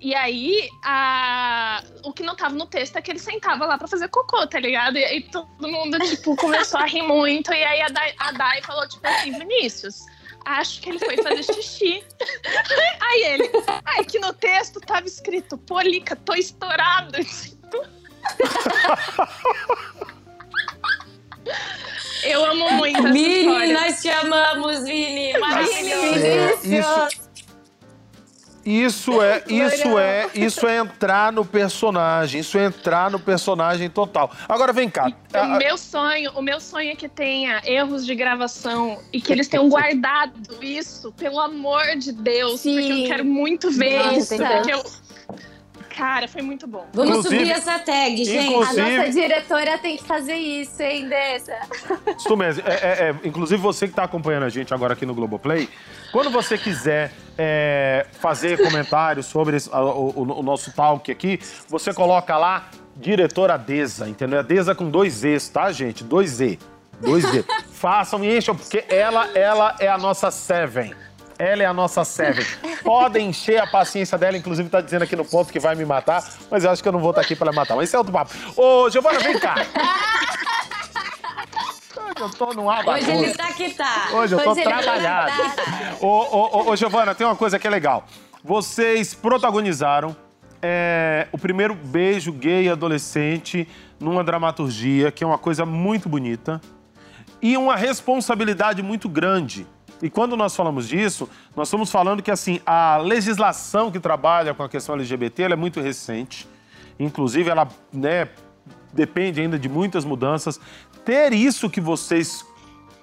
Speaker 5: E aí, a, o que não tava no texto é que ele sentava lá pra fazer cocô, tá ligado? E aí todo mundo, tipo, começou a rir muito. E aí a Dai, a Dai falou, tipo assim, Vinícius, acho que ele foi fazer xixi. aí ele, ai, que no texto tava escrito, Polica, tô estourado. Eu amo muito essa
Speaker 3: Vini,
Speaker 5: história.
Speaker 3: nós te amamos, Vini.
Speaker 5: Maravilhoso.
Speaker 1: Isso, isso é, isso é, isso é entrar no personagem. Isso é entrar no personagem total. Agora vem cá.
Speaker 5: O
Speaker 1: a- a-
Speaker 5: meu sonho, o meu sonho é que tenha erros de gravação e que eles tenham guardado isso, pelo amor de Deus, porque
Speaker 3: Sim.
Speaker 5: eu quero muito ver
Speaker 3: Nossa,
Speaker 5: isso, porque eu Cara, foi muito bom.
Speaker 3: Vamos
Speaker 1: Inclusive-
Speaker 3: subir essa tag, gente. A nossa diretora tem que fazer isso, hein, Dessa?
Speaker 1: Isso mesmo. É, é, é, inclusive, você que está acompanhando a gente agora aqui no Globoplay, quando você quiser é, fazer comentários sobre esse- a- o, o- o nosso talk aqui, você coloca lá diretora Deza, entendeu? É Deza com dois Z's, tá, gente? Dois Z. Dois Z. Façam e encham, porque ela, ela é a nossa Seven. Ela é a nossa Seven. Podem encher a paciência dela, inclusive tá dizendo aqui no ponto que vai me matar, mas eu acho que eu não vou estar aqui para matar. Mas isso é outro papo. Ô, Giovana, vem cá. Eu tô num
Speaker 3: Hoje
Speaker 1: abagunça.
Speaker 3: ele tá que tá.
Speaker 1: Hoje eu tô
Speaker 3: Hoje ele tá
Speaker 1: trabalhado.
Speaker 3: tá.
Speaker 1: Ô, ô, ô, ô, Giovana, tem uma coisa que é legal. Vocês protagonizaram é, o primeiro beijo gay adolescente numa dramaturgia, que é uma coisa muito bonita, e uma responsabilidade muito grande. E quando nós falamos disso, nós estamos falando que assim, a legislação que trabalha com a questão LGBT é muito recente. inclusive ela né, depende ainda de muitas mudanças. Ter isso que vocês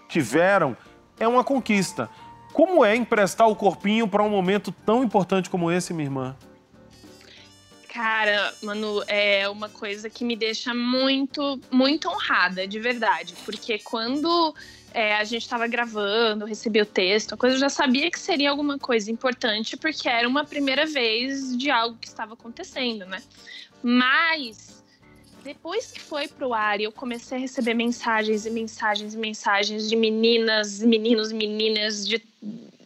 Speaker 1: tiveram é uma conquista. Como é emprestar o corpinho para um momento tão importante como esse, minha irmã?
Speaker 5: Cara, Manu, é uma coisa que me deixa muito, muito honrada, de verdade. Porque quando é, a gente estava gravando, recebi o texto, a coisa eu já sabia que seria alguma coisa importante, porque era uma primeira vez de algo que estava acontecendo, né? Mas depois que foi pro ar e eu comecei a receber mensagens e mensagens e mensagens de meninas, meninos, meninas de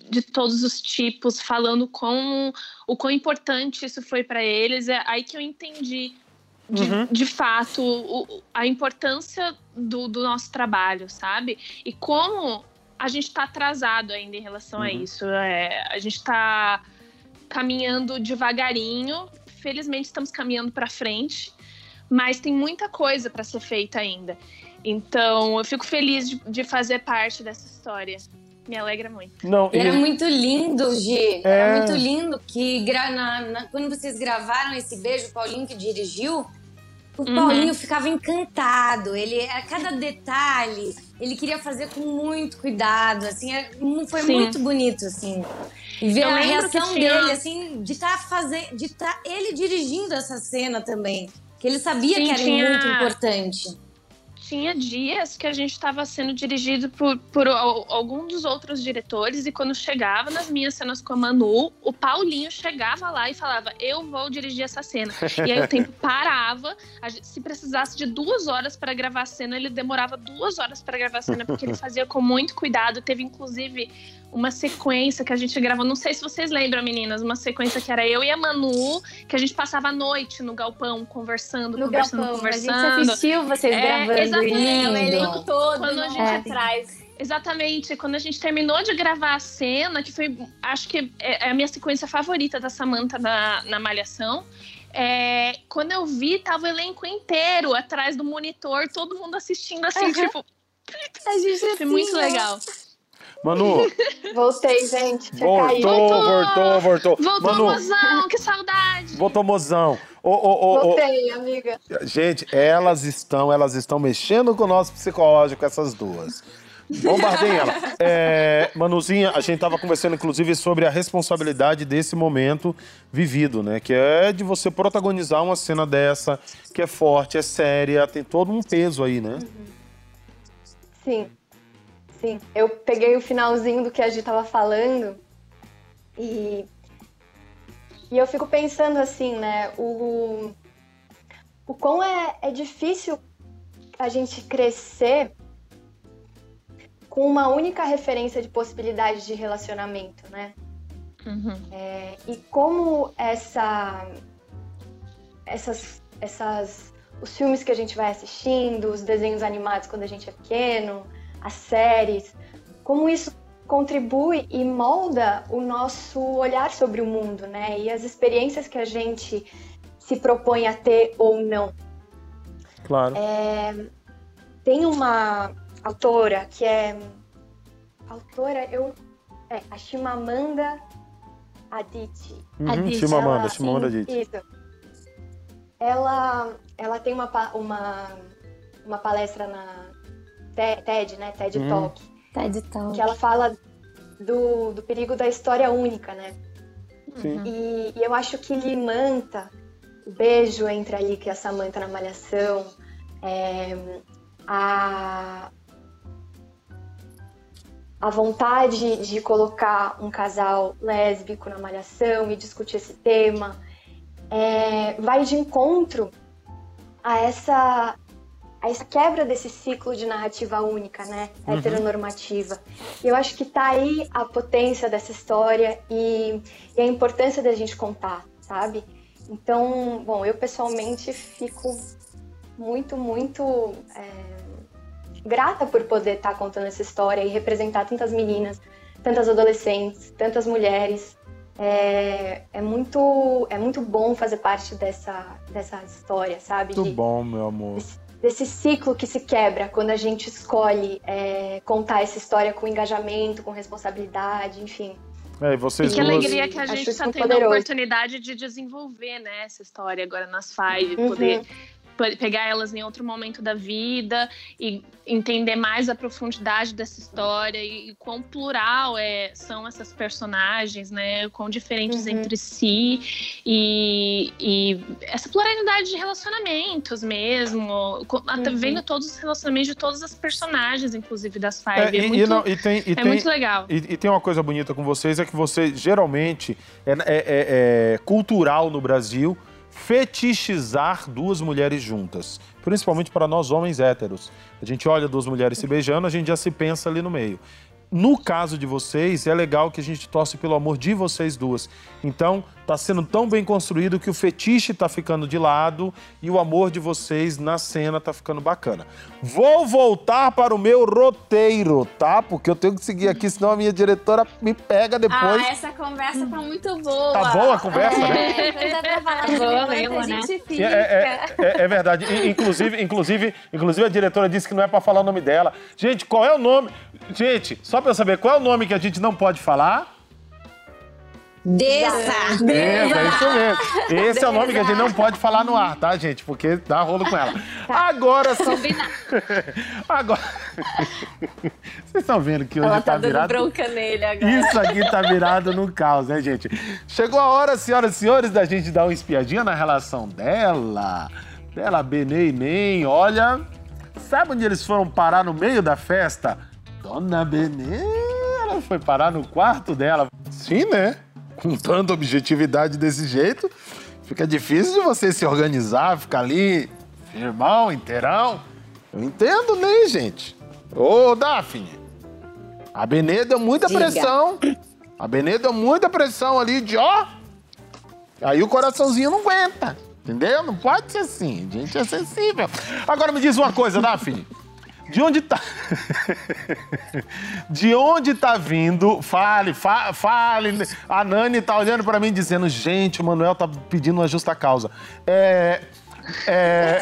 Speaker 5: de todos os tipos, falando com o quão importante isso foi para eles. É aí que eu entendi de, uhum. de fato o, a importância do, do, nosso trabalho, sabe? E como a gente está atrasado ainda em relação uhum. a isso. É, a gente está caminhando devagarinho. Felizmente estamos caminhando para frente, mas tem muita coisa para ser feita ainda. Então eu fico feliz de, de fazer parte dessa história me alegra muito.
Speaker 3: Não, Era muito lindo, Gi. É... Era muito lindo que na, na, quando vocês gravaram esse beijo, o Paulinho que dirigiu, o uhum. Paulinho ficava encantado. Ele a cada detalhe, ele queria fazer com muito cuidado, assim, é, foi Sim. muito bonito, assim. E ver Eu a reação dele, assim, de estar tá fazendo, de estar tá ele dirigindo essa cena também, que ele sabia Sim, que era tinha... muito importante
Speaker 5: tinha dias que a gente estava sendo dirigido por, por algum dos outros diretores e quando chegava nas minhas cenas com a Manu, o Paulinho chegava lá e falava: Eu vou dirigir essa cena. E aí o tempo parava. Gente, se precisasse de duas horas para gravar a cena, ele demorava duas horas para gravar a cena, porque ele fazia com muito cuidado. Teve inclusive uma sequência que a gente gravou. Não sei se vocês lembram, meninas, uma sequência que era eu e a Manu, que a gente passava a noite no galpão conversando, no conversando, galpão, conversando.
Speaker 2: A gente assistiu vocês é, gravando.
Speaker 5: Exatamente. O elenco todo quando a gente é. atrás. Exatamente. Quando a gente terminou de gravar a cena, que foi, acho que é, é a minha sequência favorita da Samantha na, na Malhação. É, quando eu vi, tava o elenco inteiro atrás do monitor, todo mundo assistindo assim, uhum. tipo. A gente foi muito legal.
Speaker 1: Manu.
Speaker 6: Voltei, gente.
Speaker 1: Voltou, voltou, voltou, voltou.
Speaker 5: Voltou, Manu. mozão, que saudade.
Speaker 1: Voltou, mozão.
Speaker 6: Oh, oh, oh, Voltei, amiga.
Speaker 1: Gente, elas estão, elas estão mexendo com o nosso psicológico, essas duas. Bombardem ela. É, Manuzinha, a gente estava conversando, inclusive, sobre a responsabilidade desse momento vivido, né? Que é de você protagonizar uma cena dessa, que é forte, é séria, tem todo um peso aí, né?
Speaker 6: Sim. Sim, eu peguei o finalzinho do que a gente tava falando e, e eu fico pensando assim, né? O, o quão é, é difícil a gente crescer com uma única referência de possibilidade de relacionamento, né? Uhum. É, e como essa, essas, essas, os filmes que a gente vai assistindo, os desenhos animados quando a gente é pequeno, as séries, como isso contribui e molda o nosso olhar sobre o mundo, né? E as experiências que a gente se propõe a ter ou não.
Speaker 1: Claro.
Speaker 6: É, tem uma autora que é autora eu é a Chimamanda Adichie.
Speaker 1: Uhum, Adichie. Chimamanda, ela, Chimamanda Adichie. Isso.
Speaker 6: Ela ela tem uma uma uma palestra na TED, né? TED hum. Talk.
Speaker 2: TED Talk.
Speaker 6: Que ela fala do, do perigo da história única, né?
Speaker 1: Sim.
Speaker 6: E, e eu acho que Limanta, o beijo entre a Lica e a Samantha na Malhação, é, a, a vontade de colocar um casal lésbico na Malhação e discutir esse tema, é, vai de encontro a essa a essa quebra desse ciclo de narrativa única, né, uhum. heteronormativa. E eu acho que tá aí a potência dessa história e, e a importância da gente contar, sabe? Então, bom, eu pessoalmente fico muito, muito é, grata por poder estar tá contando essa história e representar tantas meninas, tantas adolescentes, tantas mulheres. É, é, muito, é muito bom fazer parte dessa, dessa história, sabe?
Speaker 1: Muito De, bom, meu amor
Speaker 6: desse ciclo que se quebra quando a gente escolhe é, contar essa história com engajamento, com responsabilidade, enfim.
Speaker 1: É, e vocês
Speaker 5: E que
Speaker 1: duas...
Speaker 5: alegria que a gente está tendo a
Speaker 6: poderoso.
Speaker 5: oportunidade de desenvolver né, essa história agora nas Five,
Speaker 6: Uhum.
Speaker 5: poder pegar elas em outro momento da vida e entender mais a profundidade dessa história e, e quão plural é, são essas personagens, né? Quão diferentes
Speaker 6: Uhum.
Speaker 5: entre si e, e essa pluralidade de relacionamentos mesmo, até
Speaker 6: Uhum.
Speaker 5: vendo todos os relacionamentos de todas as personagens, inclusive das Five.
Speaker 1: É,
Speaker 5: É,
Speaker 1: e,
Speaker 5: muito,
Speaker 1: e não- e tem, e
Speaker 5: é
Speaker 1: tem-
Speaker 5: muito legal.
Speaker 1: E, e tem uma coisa bonita com vocês, é que você geralmente é, é- é- é cultural no Brasil fetichizar duas mulheres juntas. Principalmente para nós homens héteros. A gente olha duas mulheres se beijando, a gente já se pensa ali no meio. No caso de vocês, é legal que a gente torce pelo amor de vocês duas. Então, tá sendo tão bem construído que o fetiche tá ficando de lado e o amor de vocês na cena tá ficando bacana. Vou voltar para o meu roteiro, tá? Porque eu tenho que seguir aqui, senão a minha diretora me pega depois.
Speaker 4: Ah, essa conversa tá muito boa.
Speaker 1: Tá boa a conversa, né?
Speaker 4: É, falar de
Speaker 2: Boa mesmo, né?
Speaker 4: gente
Speaker 1: É,
Speaker 4: fica.
Speaker 1: é- é- é verdade. In- Inclusive, inclusive, inclusive, a diretora disse que não é pra falar o nome dela. Gente, qual é o nome? Gente, só pra eu saber, qual é o nome que a gente não pode falar?
Speaker 3: Desça!
Speaker 1: É, é isso mesmo. Esse é o nome que a gente não pode falar no ar, tá, gente? Porque dá rolo com ela. Agora sim. Agora. Vocês estão vendo que hoje
Speaker 4: Ela
Speaker 1: tá,
Speaker 4: tá dando
Speaker 1: virado.
Speaker 4: bronca nele agora.
Speaker 1: Isso aqui tá virado no caos, né, gente? Chegou a hora, senhoras e senhores, da gente dar uma espiadinha na relação dela. Dela, Benê e Nem. Olha, sabe onde eles foram parar no meio da festa? Dona Benê, ela foi parar no quarto dela. Sim, né? Com tanta objetividade desse jeito, fica difícil de você se organizar, ficar ali, firmão, inteirão. Eu entendo, né, gente? Ô, Daphne, a Benê deu muita
Speaker 3: Diga.
Speaker 1: pressão. A Benê deu muita pressão ali de ó. Aí o coraçãozinho não aguenta. Entendeu? Não pode ser assim. A gente é sensível. Agora me diz uma coisa, Daphne. De onde tá. De onde tá vindo? Fale, fa- fale. A Nani tá olhando pra mim dizendo: gente, o Manuel tá pedindo uma justa causa. É. É.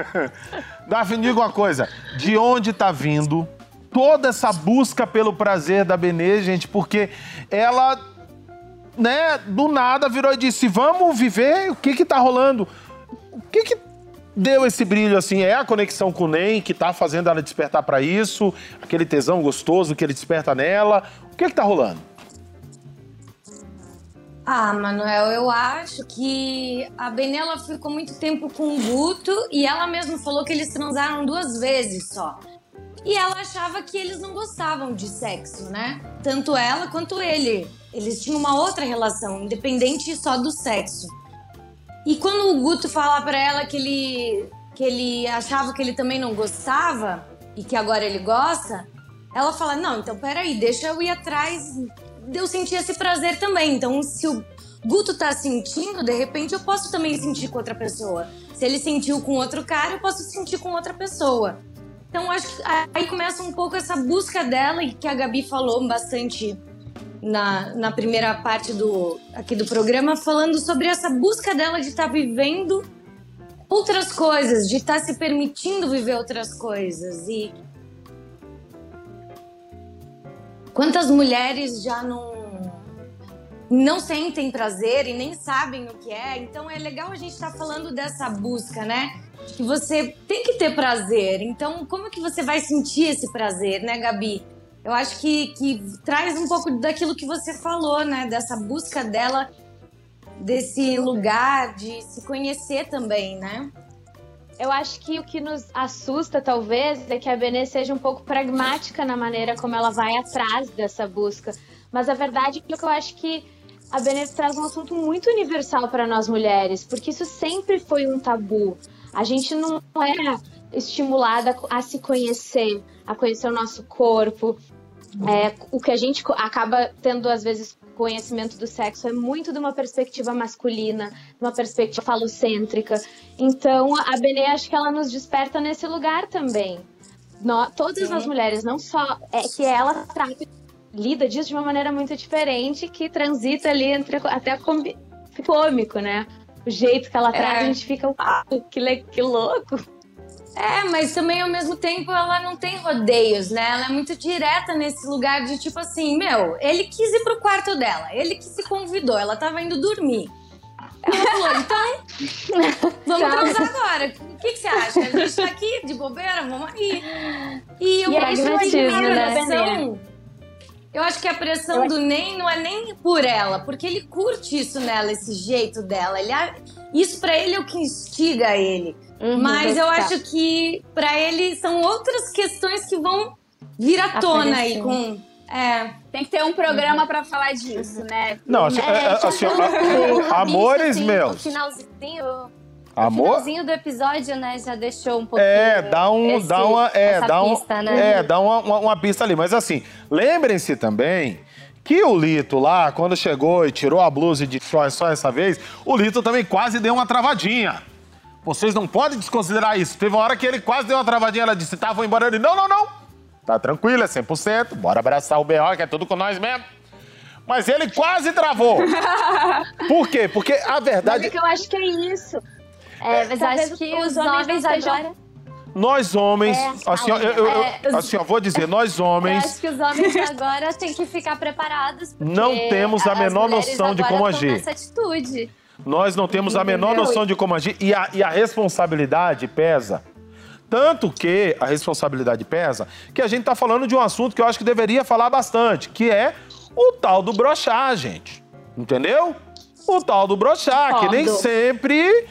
Speaker 1: Daphne, diga uma coisa. De onde tá vindo toda essa busca pelo prazer da Benê, gente? Porque ela, né, do nada virou e disse: vamos viver, o que que tá rolando? O que que deu esse brilho assim? É a conexão com o Ney que tá fazendo ela despertar pra isso? Aquele tesão gostoso que ele desperta nela? O que que tá rolando?
Speaker 3: Ah, Manuel, eu acho que a Benela ficou muito tempo com o Guto e ela mesma falou que eles transaram duas vezes só. E ela achava que eles não gostavam de sexo, né? Tanto ela quanto ele. Eles tinham uma outra relação, independente só do sexo. E quando o Guto fala pra ela que ele, que ele achava que ele também não gostava e que agora ele gosta, ela fala: Não, então peraí, deixa eu ir atrás de eu sentir esse prazer também. Então, se o Guto tá sentindo, de repente eu posso também sentir com outra pessoa. Se ele sentiu com outro cara, eu posso sentir com outra pessoa. Então, acho que aí começa um pouco essa busca dela, e que a Gabi falou bastante na, na primeira parte do, aqui do programa, falando sobre essa busca dela de estar vivendo outras coisas, de estar se permitindo viver outras coisas. E quantas mulheres já não não sentem prazer e nem sabem o que é. Então é legal a gente estar falando dessa busca, né? De que você tem que ter prazer. Então, como que você vai sentir esse prazer, né, Gabi? Eu acho que, que traz um pouco daquilo que você falou, né? Dessa busca dela, desse lugar de se conhecer também, né?
Speaker 2: Eu acho que o que nos assusta, talvez, é que a Benê seja um pouco pragmática na maneira como ela vai atrás dessa busca. Mas a verdade é que eu acho que a Benê traz um assunto muito universal para nós mulheres, porque isso sempre foi um tabu. A gente não é estimulada a se conhecer, a conhecer o nosso corpo. É, o que a gente acaba tendo, às vezes, conhecimento do sexo é muito de uma perspectiva masculina, de uma perspectiva falocêntrica. Então, a Benê, acho que ela nos desperta nesse lugar também. Nó- todas as mulheres, não só é que ela trata, lida disso de uma maneira muito diferente, que transita ali entre até cômico, né? O jeito que ela trata, a gente fica, uau, que, que louco.
Speaker 3: É, mas também ao mesmo tempo ela não tem rodeios, né? Ela é muito direta nesse lugar de tipo assim, meu, ele quis ir pro quarto dela, ele que se convidou, ela tava indo dormir. Ela falou, então, vamos transar agora. O que, que você acha? A gente tá aqui de bobeira, vamos aí. E eu
Speaker 2: E é
Speaker 3: acho que a
Speaker 2: né?
Speaker 3: pressão. Eu acho que a pressão do nem não é nem por ela, porque ele curte isso nela, esse jeito dela. Ele, isso pra ele é o que instiga ele.
Speaker 2: Uhum,
Speaker 3: Mas eu acho que pra ele são outras questões que vão vir à tona aí com. É.
Speaker 4: Tem que ter um programa pra falar disso, né?
Speaker 1: Não, assim, é, é, assim, ó, a- amores
Speaker 7: assim,
Speaker 1: meus.
Speaker 7: O finalzinho, o
Speaker 1: Amor?
Speaker 7: finalzinho do episódio, né, já deixou um pouquinho.
Speaker 1: É, dá um,
Speaker 7: esse-
Speaker 1: dá uma, é, dá um,
Speaker 7: pista, né?
Speaker 1: é, dá uma, uma, uma pista ali. Mas assim, lembrem-se também que o Lito lá, quando chegou e tirou a blusa de só, só essa vez, o Lito também quase deu uma travadinha. Vocês não podem desconsiderar isso. Teve uma hora que ele quase deu uma travadinha, ela disse, tá, vou embora. Ele, não, não, não. Tá tranquilo, é 100%. Bora abraçar o B.O., que é tudo com nós mesmo. Mas ele quase travou. Por quê? Porque a
Speaker 2: Mas
Speaker 1: verdade...
Speaker 2: é que eu acho que é isso.
Speaker 7: É, mas
Speaker 2: Talvez
Speaker 7: acho que
Speaker 2: os homens
Speaker 7: agora.
Speaker 1: Nós homens,
Speaker 7: É,
Speaker 1: assim, ó, eu, eu- eu-
Speaker 7: é,
Speaker 1: assim, ó, vou dizer, nós
Speaker 7: Eu
Speaker 1: homens
Speaker 7: acho que os homens agora têm que ficar preparados.
Speaker 1: Não temos a menor noção de como agir.
Speaker 7: Nessa atitude.
Speaker 1: Nós não temos a menor noção de como agir e a, e a responsabilidade pesa. Tanto que a responsabilidade pesa que a gente tá falando de um assunto que eu acho que deveria falar bastante, que é o tal do brochar, gente. Entendeu? O tal do brochar, que nem sempre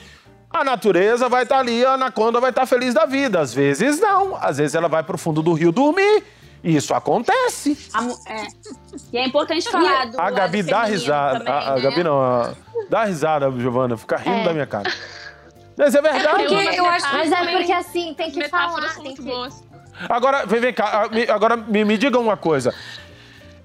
Speaker 1: a natureza vai estar ali, a anaconda vai estar feliz da vida. Às vezes não. Às vezes ela vai pro fundo do rio dormir. Isso acontece.
Speaker 4: A é. E é importante falar do
Speaker 1: A Gabi dá risada.
Speaker 4: também,
Speaker 1: a, a
Speaker 4: né?
Speaker 1: Gabi não, a- dá risada, Giovana, fica rindo
Speaker 7: É.
Speaker 1: da minha cara. Mas é verdade.
Speaker 3: Porque
Speaker 5: umas
Speaker 3: eu acho-
Speaker 7: Mas é porque assim, tem que falar. Tem que...
Speaker 1: Agora, vem, vem cá, agora me, me diga uma coisa.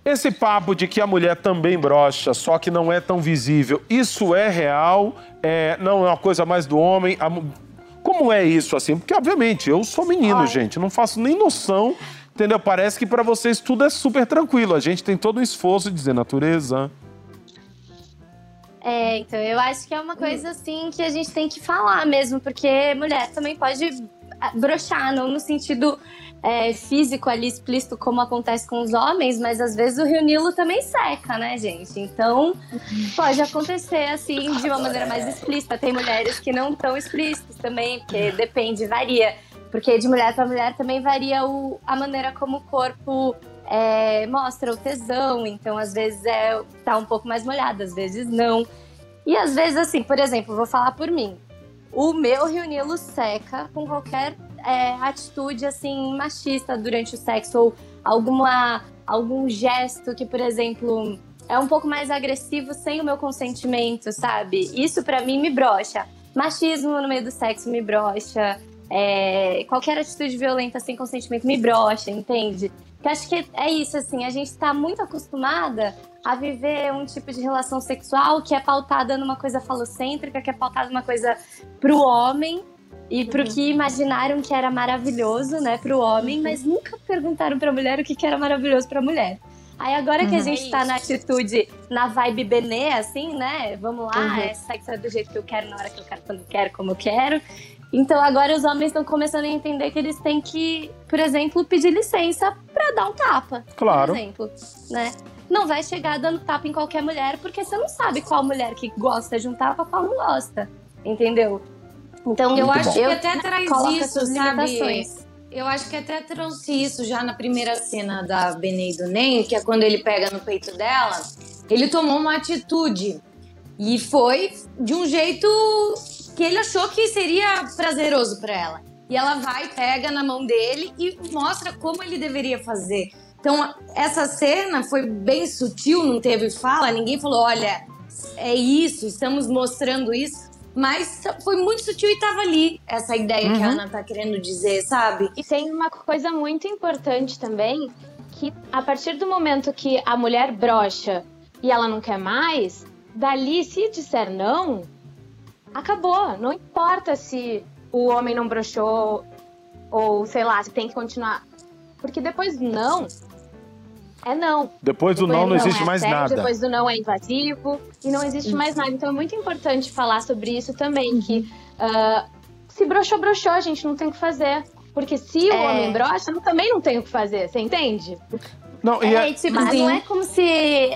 Speaker 1: Esse papo de que a mulher também brocha, só que não é tão visível, isso é real? É, não é uma coisa mais do homem? A como é isso assim? Porque, obviamente, eu sou menino, gente, não faço nem noção, entendeu? Parece que pra vocês tudo é super tranquilo. A gente tem todo um esforço de dizer natureza.
Speaker 7: É, então eu acho que é uma coisa assim que a gente tem que falar mesmo, porque mulher também pode ah, brochar, não no sentido é, físico ali explícito como acontece com os homens, mas às vezes o Rio Nilo também seca, né, gente? Então pode acontecer assim de uma maneira mais explícita. Tem mulheres que não estão explícitas também, porque depende, varia. Porque de mulher para mulher também varia o- a maneira como o corpo é, mostra o tesão, então às vezes é tá um pouco mais molhado, às vezes não. E às vezes, assim, por exemplo, vou falar por mim. O meu Rio Nilo seca com qualquer é, atitude assim machista durante o sexo ou alguma algum gesto que, por exemplo, é um pouco mais agressivo sem o meu consentimento, sabe? Isso pra mim me brocha. Machismo no meio do sexo me brocha. É, qualquer atitude violenta sem consentimento me brocha, entende? Porque acho que é isso, assim, a gente tá muito acostumada a viver um tipo de relação sexual que é pautada numa coisa falocêntrica, que é pautada numa coisa pro homem e pro que imaginaram que era maravilhoso, né, pro homem, mas nunca perguntaram pra mulher o que que era maravilhoso pra mulher. Aí agora que a gente
Speaker 4: É
Speaker 7: tá na atitude, na vibe benê, assim, né? Vamos lá,
Speaker 2: Uhum.
Speaker 7: é sexo é do jeito que eu quero, na hora que eu quero, quando eu quero, como eu quero. Então agora os homens estão começando a entender que eles têm que, por exemplo, pedir licença pra dar um tapa.
Speaker 1: Claro.
Speaker 7: Por exemplo, né? Não vai chegar dando tapa em qualquer mulher, porque você não sabe qual mulher que gosta de um tapa, qual não gosta. Entendeu? Então
Speaker 3: Eu
Speaker 1: Muito
Speaker 3: acho
Speaker 1: bom.
Speaker 3: que até traz isso, sabe?
Speaker 7: limitações.
Speaker 3: Eu acho que até trouxe isso já na primeira cena da Benê e do Nem, que é quando ele pega no peito dela. Ele tomou uma atitude. E foi de um jeito que ele achou que seria prazeroso pra ela. E ela vai, pega na mão dele e mostra como ele deveria fazer. Então, essa cena foi bem sutil, não teve fala, ninguém falou, olha, é isso, estamos mostrando isso. Mas foi muito sutil e tava ali essa ideia que a Ana tá querendo dizer, sabe?
Speaker 2: E tem uma coisa muito importante também, que a partir do momento que a mulher brocha e ela não quer mais, dali, se disser não, acabou. Não importa se o homem não brochou ou, sei lá, se tem que continuar. Porque depois do não, é não.
Speaker 1: Depois do
Speaker 2: Depois
Speaker 1: não, não
Speaker 2: é
Speaker 1: existe mais
Speaker 2: assédio,
Speaker 1: nada.
Speaker 2: Depois do não é invasivo e não existe mais nada. Então é muito importante falar sobre isso também, que ah, se broxou, broxou, a gente não tem o que fazer. Porque se o
Speaker 3: É.
Speaker 2: homem brocha, eu também não tenho o que fazer, você entende?
Speaker 1: Não, e
Speaker 7: É,
Speaker 1: é-
Speaker 7: tipo,
Speaker 3: Mas
Speaker 7: não é como se.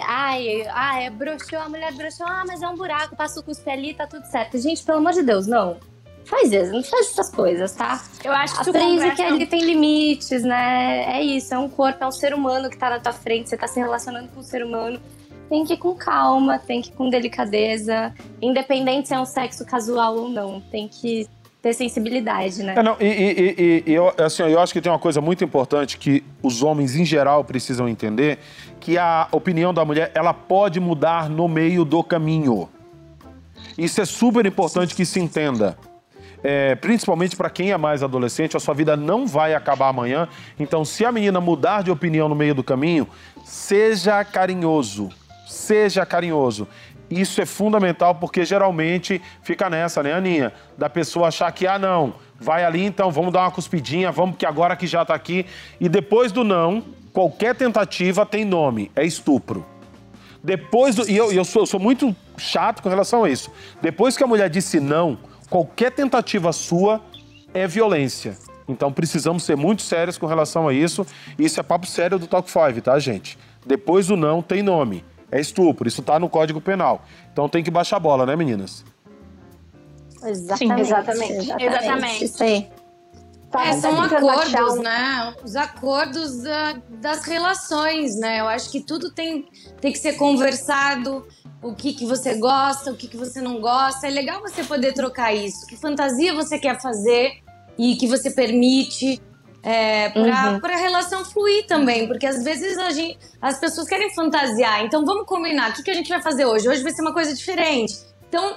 Speaker 7: Ai, ai, broxou, a mulher broxou, ah, mas é um buraco, passa o cuspe ali, tá tudo certo. Gente, pelo amor de Deus, não. Faz isso, não faz essas coisas, tá?
Speaker 4: Eu acho que
Speaker 7: Aprende
Speaker 4: conversa...
Speaker 7: que ele tem limites, né? É isso, é um corpo, é um ser humano que tá na tua frente, você tá se relacionando com um ser humano. Tem que ir com calma, tem que ir com delicadeza, independente se é um sexo casual ou não. Tem que ter sensibilidade, né?
Speaker 1: É, não, e, e- e- e eu, assim, eu acho que tem uma coisa muito importante que os homens em geral precisam entender, que a opinião da mulher, ela pode mudar no meio do caminho. Isso é super importante que se entenda. É, principalmente para quem é mais adolescente, a sua vida não vai acabar amanhã. Então, se a menina mudar de opinião no meio do caminho, seja carinhoso. Seja carinhoso. Isso é fundamental porque geralmente fica nessa, né, Aninha? Da pessoa achar que, ah, não, vai ali então, vamos dar uma cuspidinha, vamos, que agora que já tá aqui. E depois do não, qualquer tentativa tem nome, é estupro. Depois do. E eu, eu sou, eu sou muito chato com relação a isso. Depois que a mulher disse não, qualquer tentativa sua é violência. Então precisamos ser muito sérios com relação a isso. Isso é papo sério do Talk 5, tá, gente? Depois do não tem nome. É estupro. Isso tá no Código Penal. Então tem que baixar a bola, né, meninas?
Speaker 7: Exatamente.
Speaker 2: exatamente.
Speaker 4: Exatamente.
Speaker 7: Isso aí.
Speaker 6: Tá,
Speaker 3: É, são acordos,
Speaker 6: um-
Speaker 3: né? Os acordos da- das relações, né? Eu acho que tudo tem, tem que ser conversado. O que, que você gosta, o que, que você não gosta. É legal você poder trocar isso. Que fantasia você quer fazer e que você permite é, pra,
Speaker 7: Uhum.
Speaker 3: pra relação fluir também. Porque às vezes a gente, as pessoas querem fantasiar. Então vamos combinar. O que, que a gente vai fazer hoje? Hoje vai ser uma coisa diferente. Então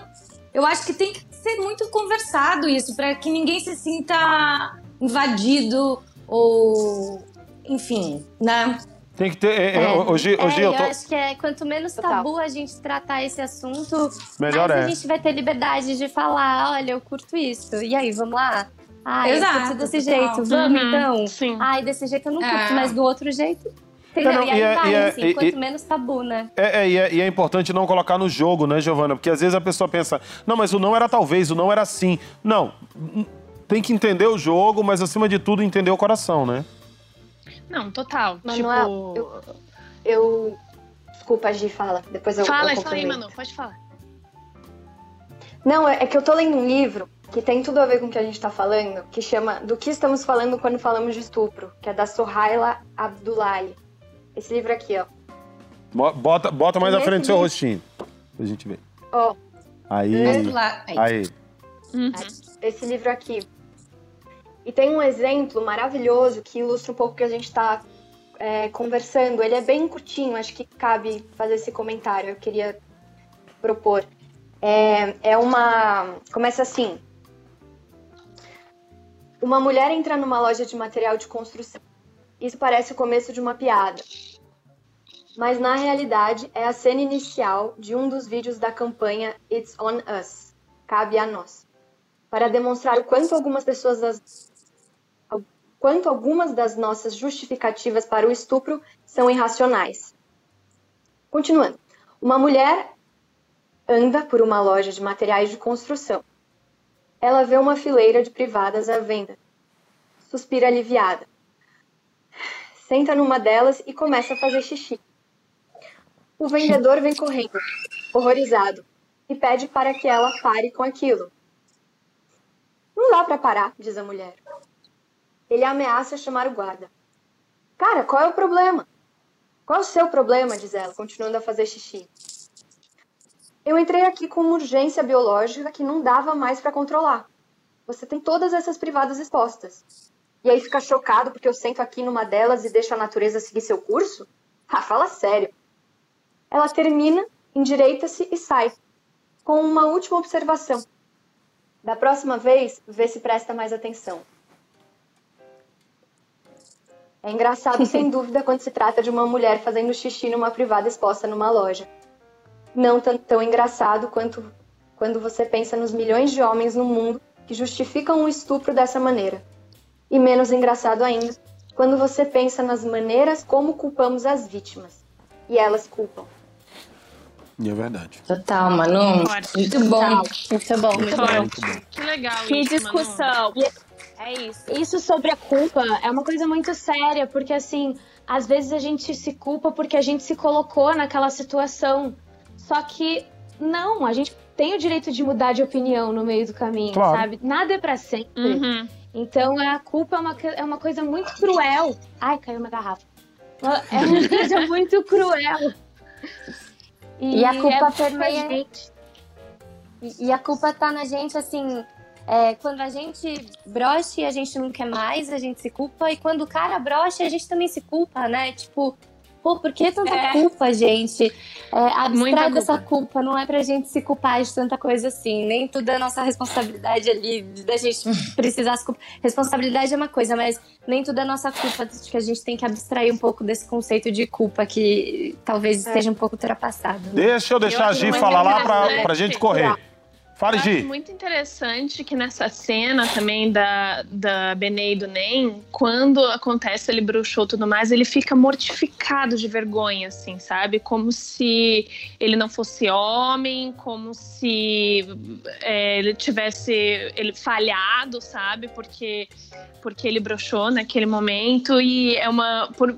Speaker 3: eu acho que tem que ser muito conversado isso, para que ninguém se sinta invadido ou. Enfim, né?
Speaker 1: Tem que ter. é, é,
Speaker 7: É,
Speaker 1: hoje,
Speaker 7: é,
Speaker 1: hoje eu
Speaker 7: eu
Speaker 1: tô.
Speaker 7: acho que é quanto menos
Speaker 6: Total.
Speaker 7: tabu a gente tratar esse assunto,
Speaker 1: Melhor
Speaker 7: mais
Speaker 1: é.
Speaker 7: a gente vai ter liberdade de falar, olha, eu curto isso. E aí, vamos lá? Ai, eu
Speaker 3: Exato,
Speaker 7: curto desse
Speaker 3: total.
Speaker 7: jeito, vamos
Speaker 5: Uhum,
Speaker 7: então?
Speaker 5: Sim.
Speaker 7: Ai, desse jeito eu não curto,
Speaker 3: É.
Speaker 7: mas do outro jeito. Entendeu?
Speaker 1: Não,
Speaker 7: e aí
Speaker 1: e é-
Speaker 7: vai,
Speaker 1: e é-
Speaker 7: assim,
Speaker 1: e-
Speaker 7: quanto
Speaker 1: e-
Speaker 7: menos tabu, né?
Speaker 1: É, é, e é, e é importante não colocar no jogo, né, Giovana? Porque às vezes a pessoa pensa, não, mas o não era talvez, o não era sim. Não, tem que entender o jogo, mas acima de tudo entender o coração, né?
Speaker 5: Não, total.
Speaker 6: Manuel,
Speaker 5: tipo.
Speaker 6: Eu. Desculpa, Gi, fala. Depois eu.
Speaker 5: Fala,
Speaker 6: eu
Speaker 5: fala aí. Manu, pode falar.
Speaker 6: Não, é é que eu tô lendo um livro que tem tudo a ver com o que a gente tá falando, que chama Do que estamos falando quando falamos de estupro, que é da Sohaila Abdullahi. Esse livro aqui, ó.
Speaker 1: Bota, bota mais à frente o seu rostinho. Pra gente ver.
Speaker 6: Ó,
Speaker 1: Aí.
Speaker 3: Lá- aí.
Speaker 1: Aí.
Speaker 5: Uhum.
Speaker 6: esse livro aqui. E tem um exemplo maravilhoso que ilustra um pouco o que a gente tá é, conversando. Ele é bem curtinho, acho que cabe fazer esse comentário. Eu queria propor. É, é uma. Começa assim. Uma mulher entra numa loja de material de construção. Isso parece o começo de uma piada. Mas na realidade é a cena inicial de um dos vídeos da campanha It's on Us. Cabe a nós para demonstrar o quanto algumas pessoas das quanto algumas das nossas justificativas para o estupro são irracionais. Continuando. Uma mulher anda por uma loja de materiais de construção. Ela vê uma fileira de privadas à venda. Suspira aliviada. Senta numa delas e começa a fazer xixi. O vendedor vem correndo, horrorizado, e pede para que ela pare com aquilo. Não dá pra parar, diz a mulher. Ele ameaça chamar o guarda. Cara, qual é o problema? Qual é o seu problema? diz ela, continuando a fazer xixi. Eu entrei aqui com uma urgência biológica que não dava mais pra controlar. Você tem todas essas privadas expostas. E aí fica chocado porque eu sento aqui numa delas e deixo a natureza seguir seu curso? Ah, fala sério. Ela termina, endireita-se e sai, com uma última observação. Da próxima vez, vê se presta mais atenção. É engraçado, sem dúvida, quando se trata de uma mulher fazendo xixi numa privada exposta numa loja. Não tão, tão engraçado quanto quando você pensa nos milhões de homens no mundo que justificam o estupro dessa maneira. E menos engraçado ainda quando você pensa nas maneiras como culpamos as vítimas. E elas culpam.
Speaker 1: E é verdade.
Speaker 3: Total, Manu.
Speaker 5: Forte.
Speaker 3: Muito bom.
Speaker 7: Muito bom, muito bom.
Speaker 1: Muito bom.
Speaker 5: Que legal
Speaker 4: Que
Speaker 5: isso, Manu.
Speaker 4: discussão. É isso.
Speaker 2: Isso sobre a culpa é uma coisa muito séria, porque assim, às vezes a gente se culpa porque a gente se colocou naquela situação. Só que não, a gente tem o direito de mudar de opinião no meio do caminho,
Speaker 1: Claro.
Speaker 2: sabe? Nada é pra sempre.
Speaker 5: Uhum.
Speaker 2: Então a culpa é uma, é uma coisa muito cruel. Ai, caiu uma garrafa. É uma coisa muito cruel.
Speaker 7: E a culpa
Speaker 2: é
Speaker 7: permeia-
Speaker 2: gente.
Speaker 7: E, e a culpa tá na gente, assim. é, quando a gente broche e a gente não quer mais, a gente se culpa. E quando o cara broche, a gente também se culpa, né? Tipo, pô, por que tanta
Speaker 4: É.
Speaker 7: culpa, gente? É, abstrai dessa culpa. Não é pra gente se culpar de tanta coisa assim. Nem tudo é nossa responsabilidade ali, da gente precisar se culpar. Responsabilidade é uma coisa, mas nem tudo é nossa culpa. Acho que a gente tem que abstrair um pouco desse conceito de culpa que talvez esteja um pouco ultrapassado. né?
Speaker 1: Deixa eu deixar
Speaker 5: Eu
Speaker 1: a Gi falar lá pra, pra gente correr. Fala,
Speaker 5: Eu acho
Speaker 1: Gi.
Speaker 5: muito interessante que nessa cena também da, da Benê e do Nem, quando acontece ele bruxou e tudo mais, ele fica mortificado de vergonha, assim, sabe? Como se ele não fosse homem, como se é, ele tivesse ele falhado, sabe? Porque, porque ele bruxou naquele momento e é uma. Por,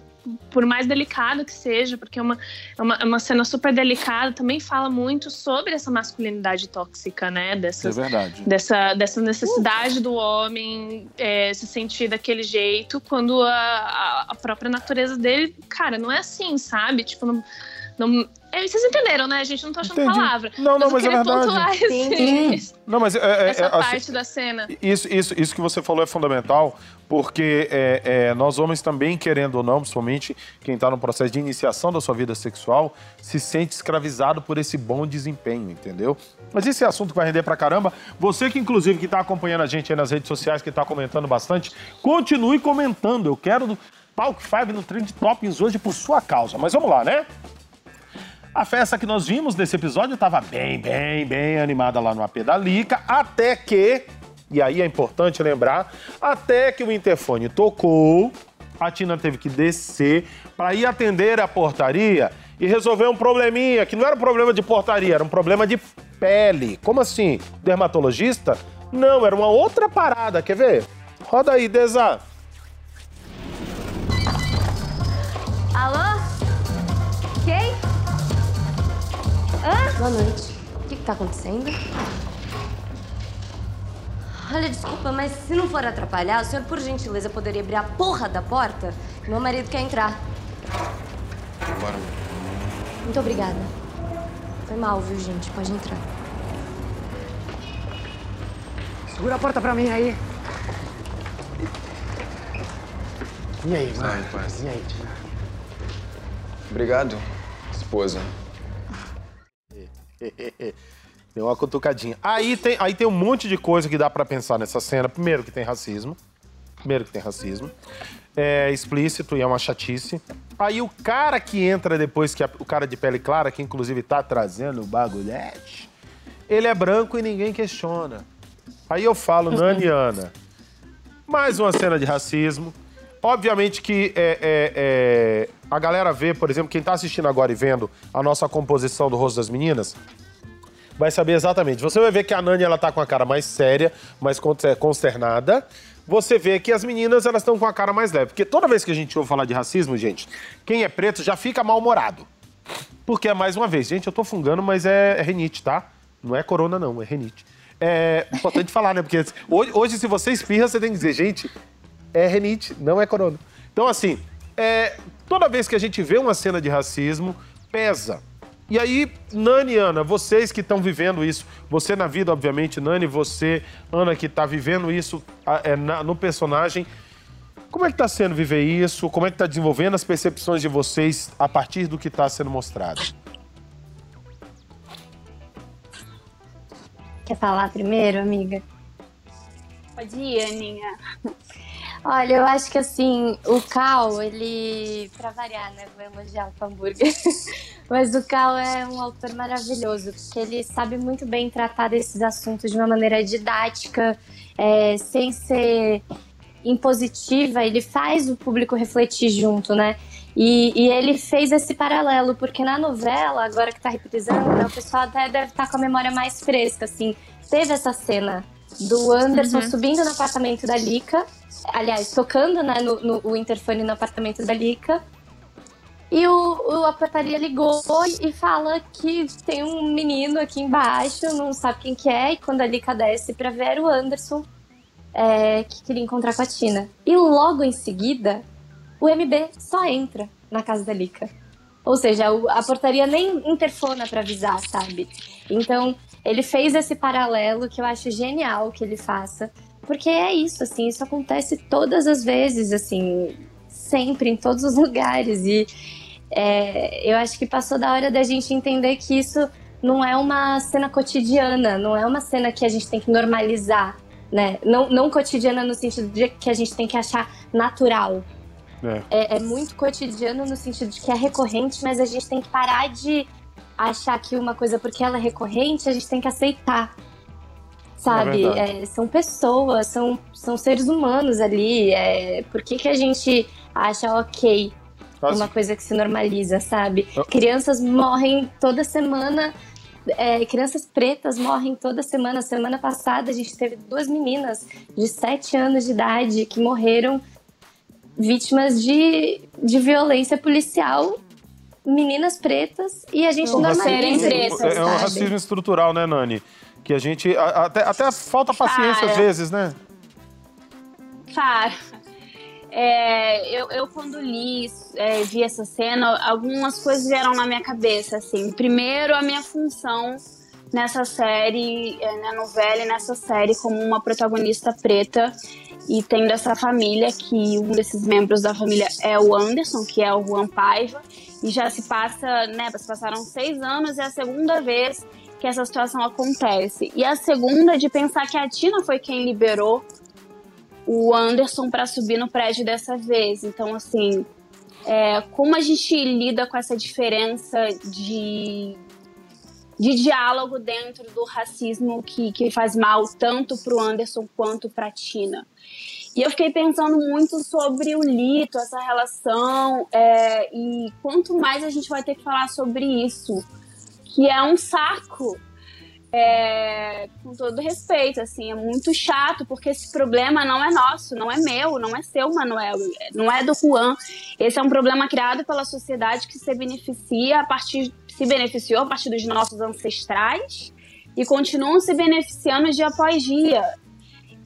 Speaker 5: por mais delicado que seja, porque é uma, é uma, é uma cena super delicada, também fala muito sobre essa masculinidade tóxica, né?
Speaker 1: É
Speaker 5: Dessas,
Speaker 1: verdade.
Speaker 5: dessa, dessa necessidade do homem é, se sentir daquele jeito quando a, a- a própria natureza dele, cara, não é assim, sabe? Tipo, não. não é, vocês entenderam, né, gente? Não tô achando
Speaker 1: Entendi.
Speaker 5: palavra.
Speaker 1: Não, não,
Speaker 5: eu
Speaker 1: mas é verdade.
Speaker 5: pontuar esse-
Speaker 1: Não, mas é, é-
Speaker 5: essa
Speaker 1: é- assim,
Speaker 5: parte da cena.
Speaker 1: Isso, isso, isso que você falou é fundamental, porque é, é, nós homens também, querendo ou não, principalmente quem está no processo de iniciação da sua vida sexual, se sente escravizado por esse bom desempenho, entendeu? Mas esse é assunto que vai render pra caramba. Você que, inclusive, que está acompanhando a gente aí nas redes sociais, que está comentando bastante, continue comentando. Eu quero do Palco 5 no Trend Toppings hoje por sua causa. Mas vamos lá, né? A festa que nós vimos nesse episódio estava bem, bem, bem animada lá no AP da Lica, até que, e aí é importante lembrar, até que o interfone tocou, a Tina teve que descer para ir atender a portaria e resolver um probleminha, que não era um problema de portaria, era um problema de pele. Como assim? Dermatologista? Não, era uma outra parada, quer ver? Roda aí, Deza.
Speaker 7: Alô? Hã? Boa noite. O que, que tá acontecendo? Olha, desculpa, mas se não for atrapalhar, o senhor, por gentileza, poderia abrir a porra da porta? Meu marido quer entrar.
Speaker 8: Bora.
Speaker 7: Muito obrigada. Foi mal, viu, gente? Pode entrar.
Speaker 9: Segura a porta pra mim aí. E aí, mano? E aí?
Speaker 8: Obrigado, esposa.
Speaker 1: Deu uma cutucadinha. Aí tem, aí tem um monte de coisa que dá pra pensar nessa cena. Primeiro que tem racismo. Primeiro que tem racismo. É explícito e é uma chatice. Aí o cara que entra depois, que é o cara de pele clara, que inclusive tá trazendo o bagulhete, ele é branco e ninguém questiona. Aí eu falo, Nani Ana, mais uma cena de racismo. Obviamente que é, é, é, a galera vê, por exemplo, quem tá assistindo agora e vendo a nossa composição do rosto das meninas, vai saber exatamente. Você vai ver que a Nani ela tá com a cara mais séria, mais con- é, consternada. Você vê que as meninas elas estão com a cara mais leve. Porque toda vez que a gente ouve falar de racismo, gente, quem é preto já fica mal-humorado. Porque, mais uma vez, gente, eu tô fungando, mas é, é renite, tá? Não é corona, não, é renite. É importante falar, né? Porque hoje, hoje, se você espirra, você tem que dizer, gente, é renite, não é corona. Então, assim, é, toda vez que a gente vê uma cena de racismo, pesa. E aí, Nani e Ana, vocês que estão vivendo isso, você na vida, obviamente, Nani, você, Ana, que está vivendo isso é, na- no personagem, como é que está sendo viver isso? Como é que está desenvolvendo as percepções de vocês a partir do que está sendo mostrado?
Speaker 7: Quer falar primeiro, amiga?
Speaker 4: Pode ir, Aninha.
Speaker 7: Olha, eu acho que assim, o Cal, ele. Pra variar, né? Vou elogiar o hambúrguer. Mas o Cal é um autor maravilhoso, porque ele sabe muito bem tratar desses assuntos de uma maneira didática, é, sem ser impositiva, ele faz o público refletir junto, né? E, e ele fez esse paralelo, porque na novela, agora que tá reprisando, né, o pessoal até deve estar com a memória mais fresca, assim. Teve essa cena do Anderson
Speaker 5: Uhum.
Speaker 7: subindo no apartamento da Lica, aliás, tocando né, no, no- o interfone no apartamento da Lica. E o, o a portaria ligou e fala que tem um menino aqui embaixo, não sabe quem que é, e quando a Lica desce pra ver era o Anderson, é, que queria encontrar com a Tina. E logo em seguida, o MB só entra na casa da Lica. Ou seja, a portaria nem interfona pra avisar, sabe? Então, ele fez esse paralelo que eu acho genial que ele faça. Porque é isso, assim, isso acontece todas as vezes, assim, sempre, em todos os lugares. E é, eu acho que passou da hora da gente entender que isso não é uma cena cotidiana, não é uma cena que a gente tem que normalizar, né? Não, não cotidiana no sentido de que a gente tem que achar natural.
Speaker 1: É.
Speaker 7: É, é muito cotidiano no sentido de que é recorrente, mas a gente tem que parar de achar que uma coisa, porque ela é recorrente, a gente tem que aceitar. Sabe?
Speaker 1: É.
Speaker 7: É, são pessoas, são, são seres humanos ali. É, por que, que a gente acha ok
Speaker 1: Faz-
Speaker 7: uma coisa que se normaliza, sabe?
Speaker 1: Eu-
Speaker 7: Crianças morrem toda semana. é, crianças pretas morrem toda semana. Semana passada a gente teve duas meninas de 7 anos de idade que morreram vítimas de, de violência policial. Meninas pretas e a gente
Speaker 1: É um
Speaker 7: normaliza.
Speaker 4: serem pretas,
Speaker 1: é um
Speaker 7: sabe?
Speaker 1: racismo estrutural, né, Nani? Que a gente. a- Até, até falta paciência
Speaker 4: Cara.
Speaker 1: às vezes, né?
Speaker 4: Cara, é, eu, eu quando li, é, vi essa cena, algumas coisas vieram na minha cabeça, assim. Primeiro, a minha função nessa série, é, na novela e nessa série, como uma protagonista preta e tendo essa família, que um desses membros da família é o Anderson, que é o Juan Paiva, e já se passa, né, se passaram seis anos, é a segunda vez que essa situação acontece. E a segunda de pensar que a Tina foi quem liberou o Anderson para subir no prédio dessa vez. Então, assim, é, como a gente lida com essa diferença de, de diálogo dentro do racismo que, que faz mal tanto para o Anderson quanto para a Tina. E eu fiquei pensando muito sobre o Lito, essa relação, é, e quanto mais a gente vai ter que falar sobre isso, que é um saco. É, com todo respeito, assim, é muito chato, porque esse problema não é nosso, não é meu, não é seu, Manuel, não é do Juan. Esse é um problema criado pela sociedade que se beneficia a partir, se beneficiou a partir dos nossos ancestrais e continuam se beneficiando dia após dia.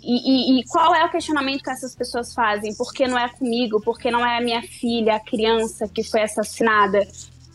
Speaker 4: E, e- e qual é o questionamento que essas pessoas fazem? Por que não é comigo? Por que não é a minha filha, a criança que foi assassinada?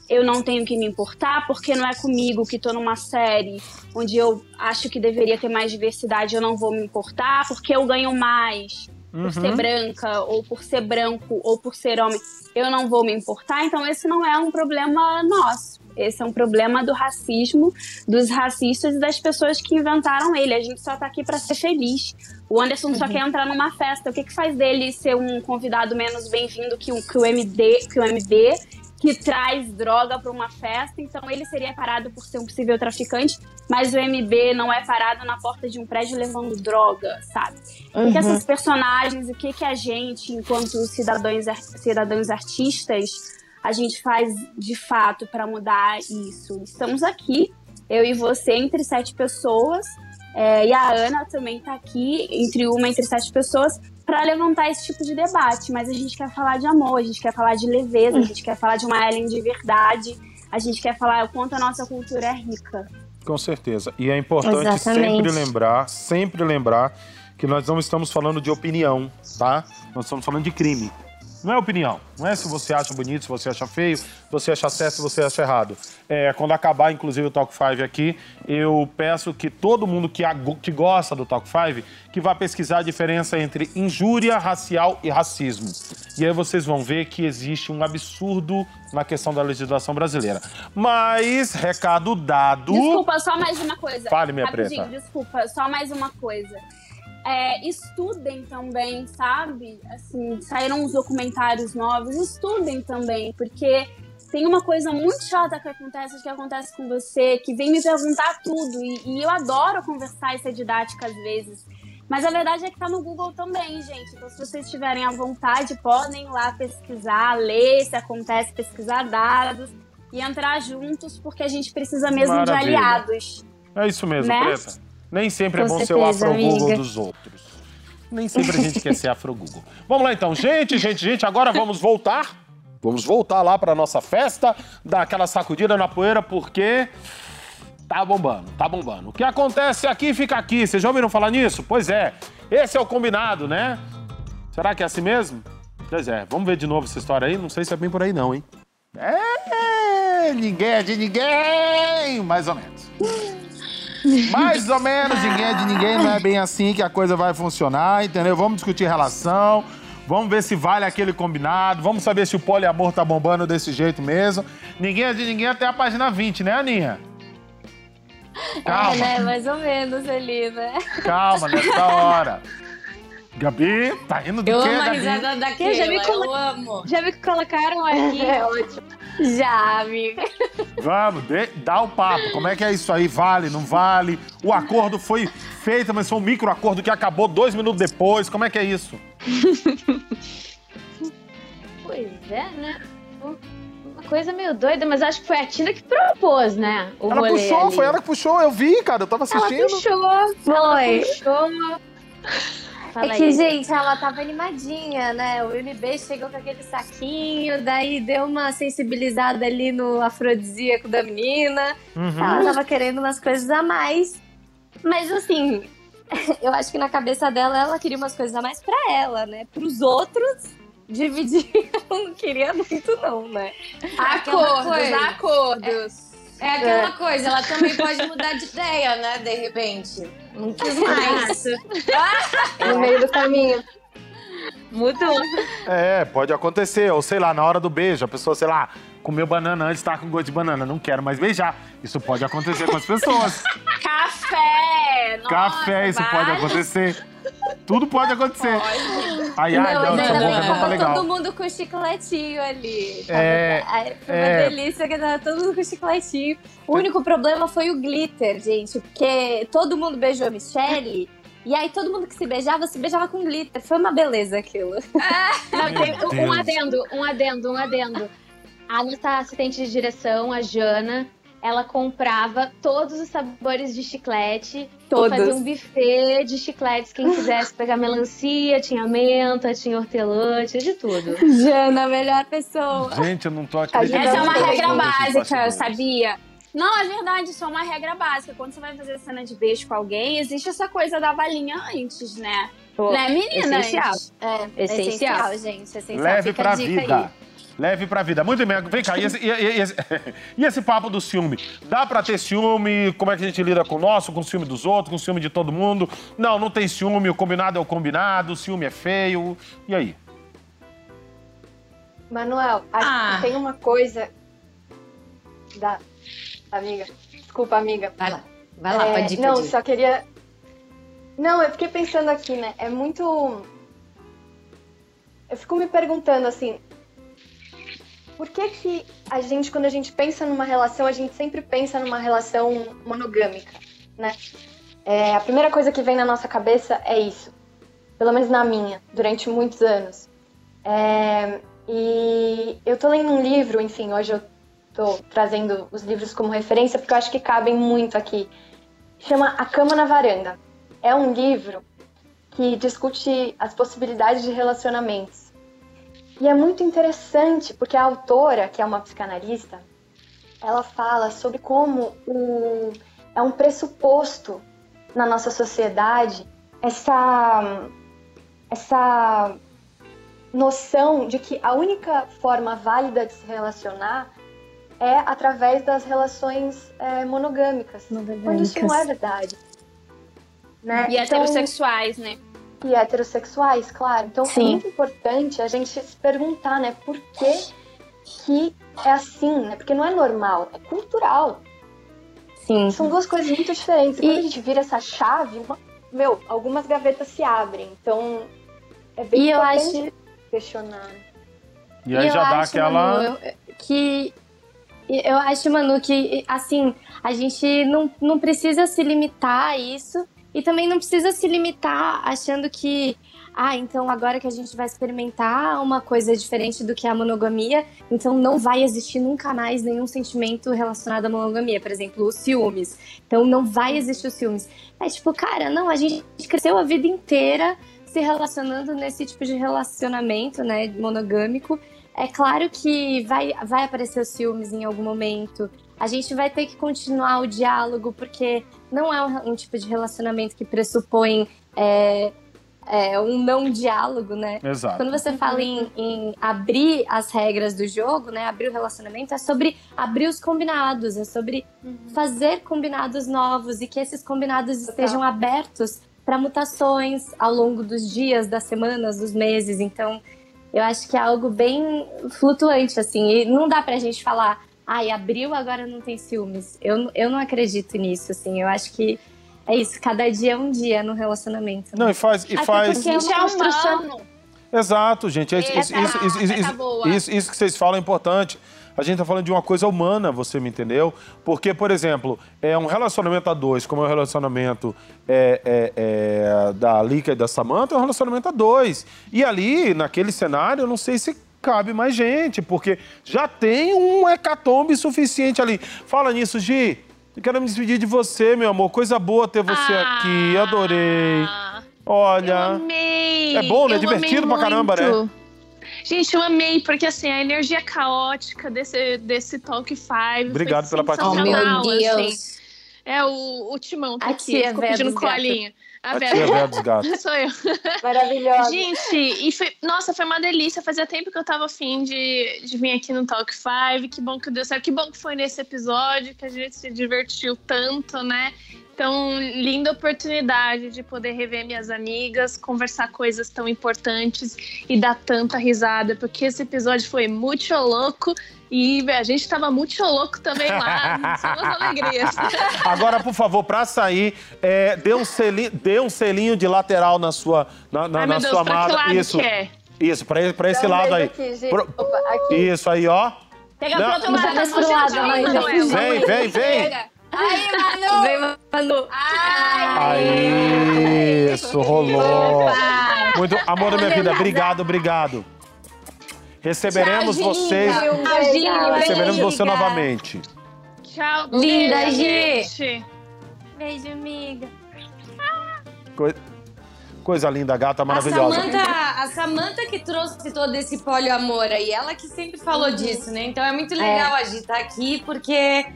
Speaker 4: Eu não tenho que me importar? Por que não é comigo que estou numa série onde eu acho que deveria ter mais diversidade? Eu não vou me importar? Porque eu ganho mais por ser
Speaker 1: Uhum.
Speaker 4: branca, ou por ser branco, ou por ser homem? Eu não vou me importar? Então, esse não é um problema nosso. Esse é um problema do racismo, dos racistas e das pessoas que inventaram ele. A gente só tá aqui para ser feliz. O Anderson só quer entrar numa festa. O que, que faz dele ser um convidado menos bem-vindo que o, que o MD, que o MB, que traz droga para uma festa? Então ele seria parado por ser um possível traficante, mas o MB não é parado na porta de um prédio levando droga, sabe? O que essas personagens, o que, que a gente, enquanto cidadãos, cidadãos artistas, a gente faz de fato para mudar isso? Estamos aqui, eu e você, entre sete pessoas, é, e a Ana também está aqui, entre uma entre sete pessoas, para levantar esse tipo de debate. Mas a gente quer falar de amor, a gente quer falar de leveza, a gente quer falar de uma Ellen de verdade, a gente quer falar o quanto a nossa cultura é rica.
Speaker 1: Com certeza. E é importante
Speaker 7: Exatamente.
Speaker 1: sempre lembrar, sempre lembrar que nós não estamos falando de opinião, tá? Nós estamos falando de crime. Não é opinião. Não é se você acha bonito, se você acha feio, se você acha certo, se você acha errado. É, quando acabar, inclusive, o Talk 5 aqui, eu peço que todo mundo que, que gosta do Talk 5 que vá pesquisar a diferença entre injúria racial e racismo. E aí vocês vão ver que existe um absurdo na questão da legislação brasileira. Mas, recado dado.
Speaker 4: Desculpa, só mais uma coisa.
Speaker 1: Fale, minha
Speaker 4: Rapidinho,
Speaker 1: preta.
Speaker 4: desculpa, só mais uma coisa. É, estudem também, sabe? Assim, saíram uns documentários novos, estudem também, porque tem uma coisa muito chata que acontece, que acontece com você, que vem me perguntar tudo, e, e eu adoro conversar e ser didática às vezes. Mas a verdade é que tá no Google também, gente. Então, se vocês tiverem à vontade, podem ir lá pesquisar, ler se acontece, pesquisar dados e entrar juntos, porque a gente precisa mesmo de
Speaker 1: Maravilha.
Speaker 4: aliados.
Speaker 1: É isso mesmo,
Speaker 4: Né?
Speaker 1: Preta. Nem sempre é
Speaker 7: Com
Speaker 1: bom ser o
Speaker 7: certeza,
Speaker 1: afro-google dos outros. Nem sempre a gente quer ser afro-google. Vamos lá então, gente, gente, gente, agora vamos voltar. Vamos voltar lá pra nossa festa, dar aquela sacudida na poeira, porque tá bombando, tá bombando. O que acontece aqui fica aqui. Vocês já ouviram falar nisso? Pois é, esse é o combinado, né? Será que é assim mesmo? Pois é, vamos ver de novo essa história aí. Não sei se é bem por aí não, hein? É, ninguém é de ninguém, mais ou menos. Mais ou menos, ninguém é de ninguém, não é bem assim que a coisa vai funcionar, entendeu? Vamos discutir relação, vamos ver se vale aquele combinado, vamos saber se o poliamor tá bombando desse jeito mesmo. Ninguém é de ninguém até a página 20, né, Aninha? Calma,
Speaker 7: É, né? Mais ou menos ali, né?
Speaker 1: calma, nessa hora. Gabi, tá rindo do
Speaker 3: Eu
Speaker 1: quê,
Speaker 3: amo a
Speaker 1: Gabi?
Speaker 3: risada daquela,
Speaker 2: já me
Speaker 3: eu amo.
Speaker 2: Já me colocaram aqui.
Speaker 6: É ótimo.
Speaker 7: Já, amiga.
Speaker 1: Vamos, dê- dá o papo. Como é que é isso aí? Vale, não vale? O acordo foi feito, mas foi um micro acordo que acabou dois minutos depois. Como é que é isso?
Speaker 2: Pois é, né? Uma coisa meio doida, mas acho que foi a Tina que propôs, né? O
Speaker 1: ela puxou,
Speaker 2: ali.
Speaker 1: foi ela que puxou. Eu vi, cara, eu tava
Speaker 2: Ela
Speaker 1: assistindo.
Speaker 2: puxou,
Speaker 7: Foi.
Speaker 2: puxou. Fala
Speaker 7: É que,
Speaker 2: aí.
Speaker 7: gente, ela tava animadinha, né? O UNB chegou com aquele saquinho, daí deu uma sensibilizada ali no afrodisíaco da menina.
Speaker 1: Uhum.
Speaker 7: Ela tava querendo umas coisas a mais. Mas assim, eu acho que na cabeça dela ela queria umas coisas a mais pra ela, né? Pros outros, dividir ela não queria muito, não, né?
Speaker 4: Acordos,
Speaker 3: coisa.
Speaker 4: acordos.
Speaker 3: É aquela coisa, ela também pode mudar de ideia, né? De repente. Não quis mais.
Speaker 6: No meio do caminho.
Speaker 2: Mudou.
Speaker 1: É, pode acontecer. Ou sei lá, na hora do beijo, a pessoa, sei lá, comeu banana antes, tá com gosto de banana. Não quero mais beijar. Isso pode acontecer com as pessoas.
Speaker 4: Café! Nossa,
Speaker 1: Café, isso
Speaker 4: vai.
Speaker 1: pode acontecer. Tudo pode acontecer. Ai, ai,
Speaker 7: não,
Speaker 1: não,
Speaker 7: ainda
Speaker 1: essa boca
Speaker 7: bem que
Speaker 1: não tá legal.
Speaker 7: todo mundo com chicletinho ali.
Speaker 1: É,
Speaker 7: Ai, foi uma
Speaker 1: é.
Speaker 7: delícia que tava todo mundo com chicletinho. O único problema foi o glitter, gente, porque todo mundo beijou a Michelle. E aí todo mundo que se beijava, se beijava com glitter. Foi uma beleza aquilo.
Speaker 2: Não,
Speaker 1: Meu
Speaker 2: tem um adendo, um adendo, um adendo. A nossa assistente de direção, a Jana, ela comprava todos os sabores de chiclete.
Speaker 7: Todos.
Speaker 2: Fazia um buffet de chicletes. Quem quisesse pegar melancia, tinha menta, tinha hortelã, tinha de tudo.
Speaker 7: Jana, a melhor pessoa.
Speaker 1: Gente, eu não tô acreditando.
Speaker 4: Essa é uma regra básica, sabia? Não, é verdade, isso é uma regra básica. Quando você vai fazer cena de beijo com alguém, existe essa coisa da balinha antes, né?
Speaker 2: Pô,
Speaker 4: né, meninas?
Speaker 2: essencial.
Speaker 7: É,
Speaker 2: Essencial.
Speaker 7: gente. Essencial.
Speaker 1: Leve
Speaker 7: Fica
Speaker 1: pra
Speaker 7: a dica
Speaker 1: vida.
Speaker 7: aí.
Speaker 1: Leve pra vida. Muito bem, vem cá. E esse, e- e- e esse- e esse papo do ciúme? Dá pra ter ciúme? Como é que a gente lida com o nosso, com o ciúme dos outros, com o ciúme de todo mundo? Não, não tem ciúme. O combinado é o combinado. O ciúme é feio. E aí?
Speaker 6: Manuel, acho
Speaker 3: Ah.
Speaker 6: que tem uma coisa da amiga. Desculpa, amiga.
Speaker 3: Vai lá. Vai lá,
Speaker 6: É,
Speaker 3: pode ir,
Speaker 6: Não,
Speaker 3: pode ir.
Speaker 6: só queria. Não, eu fiquei pensando aqui, né? É muito. Eu fico me perguntando assim. Por que que a gente, quando a gente pensa numa relação, a gente sempre pensa numa relação monogâmica, né? É, a primeira coisa que vem na nossa cabeça é isso. Pelo menos na minha, durante muitos anos. É, e eu tô lendo um livro, enfim, hoje eu tô trazendo os livros como referência porque eu acho que cabem muito aqui. Chama A Cama na Varanda. É um livro que discute as possibilidades de relacionamentos. E é muito interessante porque a autora, que é uma psicanalista, ela fala sobre como o, é um pressuposto na nossa sociedade essa, essa noção de que a única forma válida de se relacionar é através das relações é, monogâmicas, quando isso não é verdade. Né?
Speaker 4: E
Speaker 6: Então-
Speaker 4: heterossexuais, né?
Speaker 6: E heterossexuais, claro. Então
Speaker 7: Sim.
Speaker 6: é muito importante a gente se perguntar, né, por que, que é assim, né? Porque não é normal, é cultural.
Speaker 7: Sim.
Speaker 6: São duas coisas muito diferentes. E
Speaker 7: E-
Speaker 6: quando a gente vira essa chave, uma- meu, algumas gavetas se abrem. Então é bem
Speaker 7: E eu
Speaker 6: importante
Speaker 7: acho
Speaker 6: questionar.
Speaker 1: E aí
Speaker 7: eu
Speaker 1: já dá
Speaker 7: acho,
Speaker 1: aquela.
Speaker 7: Manu, eu- que e eu acho, Manu, que assim, a gente não, não precisa se limitar a isso E também não precisa se limitar achando que, ah, então agora que a gente vai experimentar uma coisa diferente do que a monogamia, então não vai existir nunca mais nenhum sentimento relacionado à monogamia. Por exemplo, os ciúmes. Então não vai existir os ciúmes. É tipo, cara, não, a gente cresceu a vida inteira se relacionando nesse tipo de relacionamento, né, monogâmico. É claro que vai, vai aparecer os ciúmes em algum momento. A gente vai ter que continuar o diálogo, porque não é um, um tipo de relacionamento que pressupõe é, é, um não diálogo, né?
Speaker 1: Exato.
Speaker 7: Quando você fala em, em abrir as regras do jogo, né? Abrir o relacionamento, é sobre abrir os combinados, é sobre fazer combinados novos e que esses combinados estejam abertos para mutações ao longo dos dias, das semanas, dos meses. Então, eu acho que é algo bem flutuante, assim. E não dá pra gente falar, ai, abriu, agora não tem ciúmes. Eu, eu não acredito nisso, assim. Eu acho que é isso, cada dia é um dia no relacionamento. né?
Speaker 1: Não, e faz. E
Speaker 7: Até
Speaker 1: faz...
Speaker 7: porque é uma construção.
Speaker 1: Exato, gente. É isso,
Speaker 5: Essa
Speaker 1: isso, isso, isso,
Speaker 5: essa
Speaker 1: isso-
Speaker 5: boa.
Speaker 1: isso- que vocês falam é importante. A gente tá falando de uma coisa humana, você me entendeu? Porque, por exemplo, é um relacionamento a dois, como é o relacionamento é, é, é, da Lika e da Samantha, é um relacionamento a dois. E ali, naquele cenário, eu não sei se cabe mais gente, porque já tem um hecatombe suficiente ali. Fala nisso, Gi. Eu quero me despedir de você, meu amor. Coisa boa ter você aqui. Adorei.
Speaker 5: Ah, Eu
Speaker 1: Olha.
Speaker 5: amei.
Speaker 1: É bom, né?
Speaker 5: Eu
Speaker 1: Divertido
Speaker 5: amei
Speaker 1: pra caramba, né?
Speaker 5: Gente, eu amei, porque assim, a energia caótica desse, desse Talk 5
Speaker 1: Obrigado
Speaker 5: foi
Speaker 1: pela
Speaker 3: Oh,
Speaker 5: sensacional,
Speaker 3: meu
Speaker 5: assim.
Speaker 3: Deus.
Speaker 5: É, o, o Timão tá
Speaker 7: A
Speaker 5: aqui,
Speaker 7: tia
Speaker 5: ficou pedindo
Speaker 7: dos gatos.
Speaker 5: A
Speaker 1: A tia velha dos gatos.
Speaker 5: Sou eu.
Speaker 6: Maravilhosa.
Speaker 5: Gente, e foi, nossa, foi uma delícia. Fazia tempo que eu tava afim de, de vir aqui no Talk 5. Que bom que deu certo. Que bom que foi nesse episódio que a gente se divertiu tanto, né? Então, linda oportunidade de poder rever minhas amigas, conversar coisas tão importantes e dar tanta risada, porque esse episódio foi muito louco e a gente tava muito louco também lá. São as alegrias.
Speaker 1: Agora, por favor, pra sair, é, dê, um selinho, dê um selinho de lateral na sua, na, na,
Speaker 5: Ai,
Speaker 1: na
Speaker 5: Deus,
Speaker 1: sua
Speaker 5: pra que
Speaker 1: amada.
Speaker 5: lado
Speaker 1: Isso,
Speaker 5: que é?
Speaker 1: isso, pra, pra esse
Speaker 6: um
Speaker 1: lado aí.
Speaker 6: Aqui.
Speaker 1: Pro-
Speaker 6: Opa, aqui.
Speaker 1: Isso aí, ó.
Speaker 4: Pega
Speaker 1: Não.
Speaker 4: pro outro lado.
Speaker 7: tá mas
Speaker 4: Manuel.
Speaker 1: Vem, vem, vem.
Speaker 4: Aí, Manu.
Speaker 7: Vem, Manu.
Speaker 1: Aí, isso, rolou. Muito, amor da minha vida, obrigado, obrigado. Receberemos
Speaker 4: Tchau,
Speaker 1: vocês. Receberemos você novamente.
Speaker 5: Tchau,
Speaker 7: Linda, Gi.
Speaker 5: gente.
Speaker 7: Beijo, amiga.
Speaker 1: Coi- Coisa linda, gata
Speaker 3: A
Speaker 1: maravilhosa.
Speaker 3: Samantha, a Samantha que trouxe todo esse poliamor aí, ela que sempre falou disso, né? Então é muito legal a Gi estar aqui, porque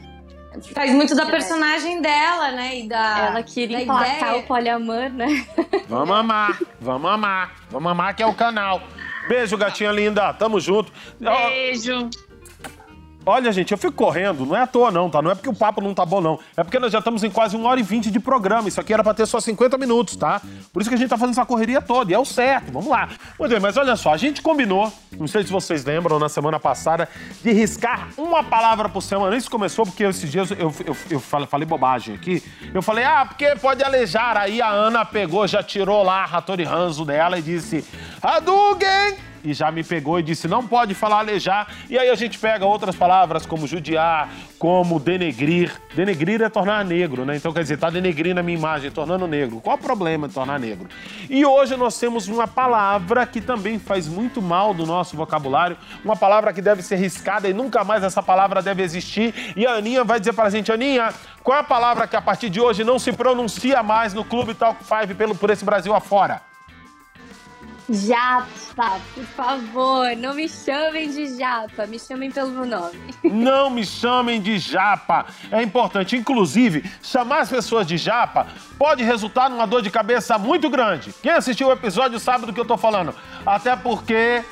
Speaker 3: faz muito da personagem dela, né? E da,
Speaker 7: Ela queria emplacar o poliamor, né?
Speaker 1: Vamos amar, vamos amar. Vamos amar que é o canal. Beijo, gatinha linda. Tamo junto.
Speaker 5: Beijo.
Speaker 1: Olha, gente, eu fico correndo, não é à toa não, tá? Não é porque o papo não tá bom, não. É porque nós já estamos em quase uma hora e vinte de programa. Isso aqui era pra ter só 50 minutos, tá? Por isso que a gente tá fazendo essa correria toda. E é o certo, vamos lá. Muito bem, mas olha só, a gente combinou, não sei se vocês lembram, na semana passada, de riscar uma palavra por semana. Isso começou porque esses dias eu, eu, eu falei, falei bobagem aqui. Eu falei, ah, porque pode alejar. Aí a Ana pegou, já tirou lá a Hattori Hanzo dela e disse, Hadouken! E já me pegou e disse não pode falar alejar. E aí a gente pega outras palavras como judiar, como denegrir. Denegrir é tornar negro, né? Então quer dizer, tá denegrindo a minha imagem, tornando negro. Qual o problema de tornar negro? E hoje nós temos uma palavra que também faz muito mal do nosso vocabulário, uma palavra que deve ser riscada e nunca mais essa palavra deve existir. E a Aninha vai dizer pra gente, Aninha, qual é a palavra que a partir de hoje não se pronuncia mais no Clube Talk 5 pelo, por esse Brasil afora?
Speaker 7: Japa, por favor, não me chamem de Japa, me chamem pelo meu nome.
Speaker 1: Não me chamem de japa. É importante, inclusive, chamar as pessoas de japa pode resultar numa dor de cabeça muito grande. Quem assistiu o episódio sabe do que eu tô falando. Até porque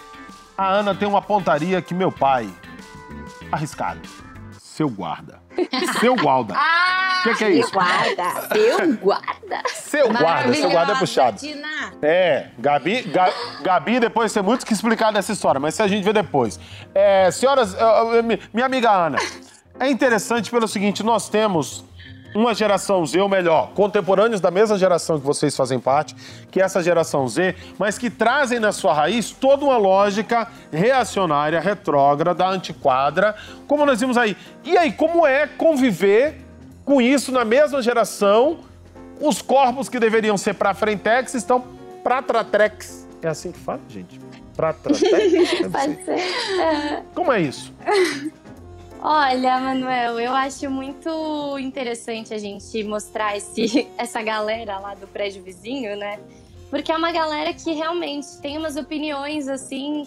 Speaker 1: a Ana tem uma pontaria que meu pai. Arriscado. Seu guarda. Seu guarda. O que, que é isso?
Speaker 7: Guarda, eu guarda.
Speaker 1: Seu guarda, seu guarda é puxado. É, Gabi, Ga- Gabi depois tem muito que explicar dessa história, mas isso a gente vê depois. É, senhoras, mi- minha amiga Ana, é interessante pelo seguinte, nós temos uma geração Z, ou melhor, contemporâneos da mesma geração que vocês fazem parte, que é essa geração Z, mas que trazem na sua raiz toda uma lógica reacionária, retrógrada, antiquadra, como nós vimos aí. E aí, como é conviver com isso na mesma geração, os corpos que deveriam ser pra Frentex estão pra Tratrex. É assim que fala, gente? Pra sei.
Speaker 7: Pode ser.
Speaker 1: Como é isso?
Speaker 7: Olha, Manuel, eu acho muito interessante a gente mostrar esse, essa galera lá do prédio vizinho, né? Porque é uma galera que realmente tem umas opiniões assim,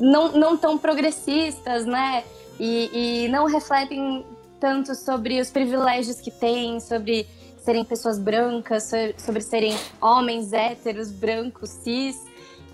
Speaker 7: não, não tão progressistas, né? E, e não refletem tanto sobre os privilégios que têm, sobre serem pessoas brancas, so- sobre serem homens héteros, brancos, cis.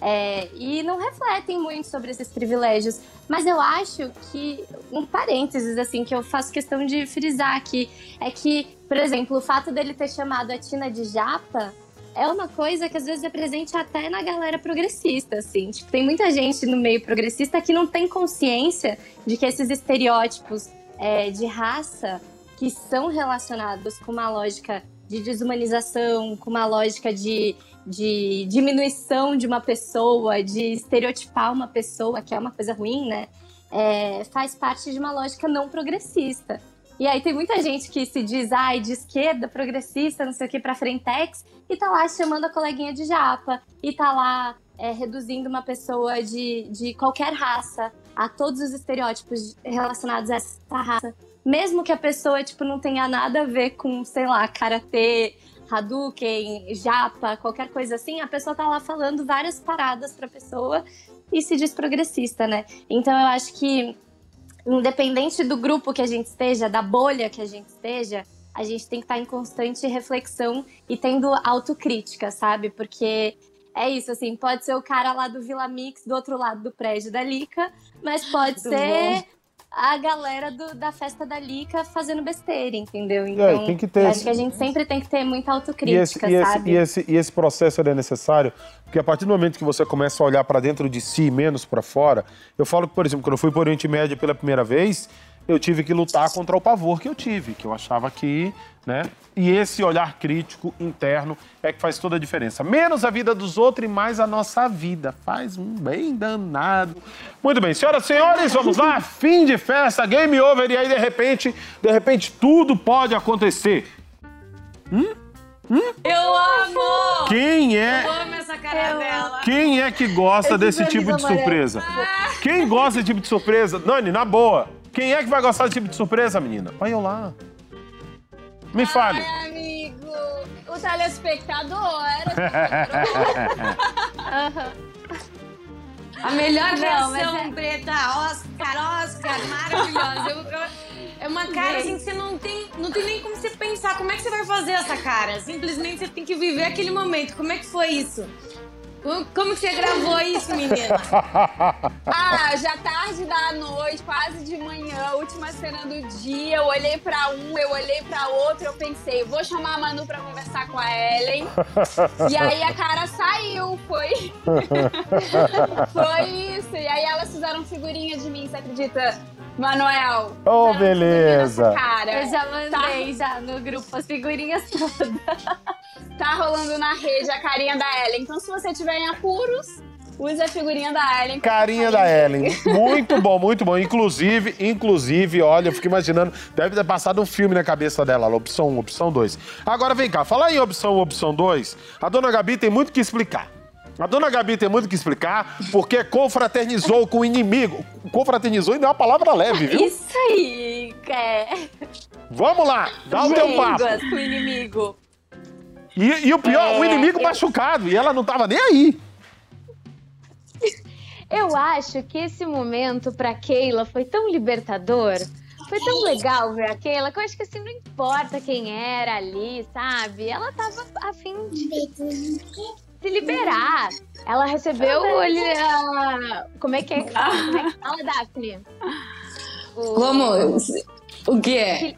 Speaker 7: É, e não refletem muito sobre esses privilégios. Mas eu acho que, um parênteses, assim, que eu faço questão de frisar aqui, é que, por exemplo, o fato dele ter chamado a Tina de japa é uma coisa que às vezes é presente até na galera progressista, assim. Tipo, tem muita gente no meio progressista que não tem consciência de que esses estereótipos é, de raça que são relacionados com uma lógica de desumanização, com uma lógica de, de diminuição de uma pessoa, de estereotipar uma pessoa, que é uma coisa ruim, né? É, faz parte de uma lógica não progressista. E aí tem muita gente que se diz, ai, de esquerda, progressista, não sei o que, pra Frentex, e tá lá chamando a coleguinha de japa, e tá lá é, reduzindo uma pessoa de, de qualquer raça a todos os estereótipos relacionados a essa raça. Mesmo que a pessoa, tipo, não tenha nada a ver com, sei lá, karatê, Hadouken, japa, qualquer coisa assim, a pessoa tá lá falando várias paradas pra pessoa e se diz progressista, né? Então eu acho que independente do grupo que a gente esteja, da bolha que a gente esteja, a gente tem que estar em constante reflexão e tendo autocrítica, sabe? Porque é isso, assim, pode ser o cara lá do Vila Mix, do outro lado do prédio da Lica, mas pode
Speaker 3: Muito
Speaker 7: ser a galera do- da festa da Lica fazendo besteira, entendeu?
Speaker 1: É,
Speaker 7: Então,
Speaker 1: tem que ter esse-
Speaker 7: acho que a gente sempre tem que ter muita
Speaker 1: E
Speaker 7: autocrítica,
Speaker 1: esse, e, esse,
Speaker 7: sabe?
Speaker 1: e, esse, e esse processo ele é necessário, porque a partir do momento que você começa a olhar para dentro de si e menos para fora, eu falo que, por exemplo, quando eu fui para o Oriente Médio pela primeira vez, eu tive que lutar contra o pavor que eu tive, que eu achava que, né? E esse olhar crítico interno é que faz toda a diferença. Menos a vida dos outros e mais a nossa vida. Faz um bem danado. Muito bem, senhoras e senhores, vamos lá. Fim de festa, game over. E aí, de repente, de repente, tudo pode acontecer.
Speaker 3: Eu amo!
Speaker 1: Quem é
Speaker 3: Eu amo essa cara dela.
Speaker 1: Quem é que gosta
Speaker 7: Esse
Speaker 1: desse tipo de
Speaker 7: amarelo.
Speaker 1: surpresa? Quem gosta desse tipo de surpresa? Nani, na boa. Quem é que vai gostar desse tipo de surpresa, menina? Olha eu lá. Me fale.
Speaker 4: Ai, amigo, o telespectador.
Speaker 3: A melhor
Speaker 7: Não, mas
Speaker 3: versão
Speaker 7: é-
Speaker 3: preta, Oscar, Oscar, maravilhosa. Eu- eu- é uma cara assim que você não tem, não tem nem como você pensar como é que você vai fazer essa cara. Simplesmente você tem que viver aquele momento. Como é que foi isso? Como, que você gravou isso, menina?
Speaker 4: Ah, já tarde da noite, quase de manhã, última cena do dia. Eu olhei pra um, eu olhei pra outro, eu pensei, vou chamar a Manu pra conversar com a Ellen. E aí a cara saiu, foi. foi isso. E aí elas fizeram figurinha de mim, você acredita? Manuel.
Speaker 1: Oh,
Speaker 4: Já
Speaker 1: beleza.
Speaker 4: Cara,
Speaker 7: Eu já mandei já no grupo as figurinhas todas.
Speaker 4: tá rolando na rede a carinha da Ellen. Então, se você tiver em apuros, use a figurinha da Ellen.
Speaker 1: Carinha da Ellen. Muito bom, muito bom. Inclusive, inclusive, olha, eu fico imaginando, deve ter passado um filme na cabeça dela, opção 1, opção 2. Agora vem cá, falar em opção 1, opção 2, a dona Gabi tem muito que explicar. A dona Gabi tem muito que explicar porque confraternizou com o inimigo. Confraternizou ainda é uma palavra leve, viu?
Speaker 7: Isso aí, é.
Speaker 1: Vamos lá, dá o teu papo.
Speaker 7: Com o inimigo.
Speaker 1: E, e o pior, o
Speaker 7: É,
Speaker 1: inimigo
Speaker 7: eu-
Speaker 1: machucado. E ela não tava nem aí.
Speaker 2: Eu acho que esse momento pra Keila foi tão libertador. Foi tão legal ver a Keila que eu acho que assim, não importa quem era ali, sabe? Ela tava a fim de se liberar. Ela recebeu ele, a- como é que é? Como é que fala, Daphne? O,
Speaker 3: Como? O quê?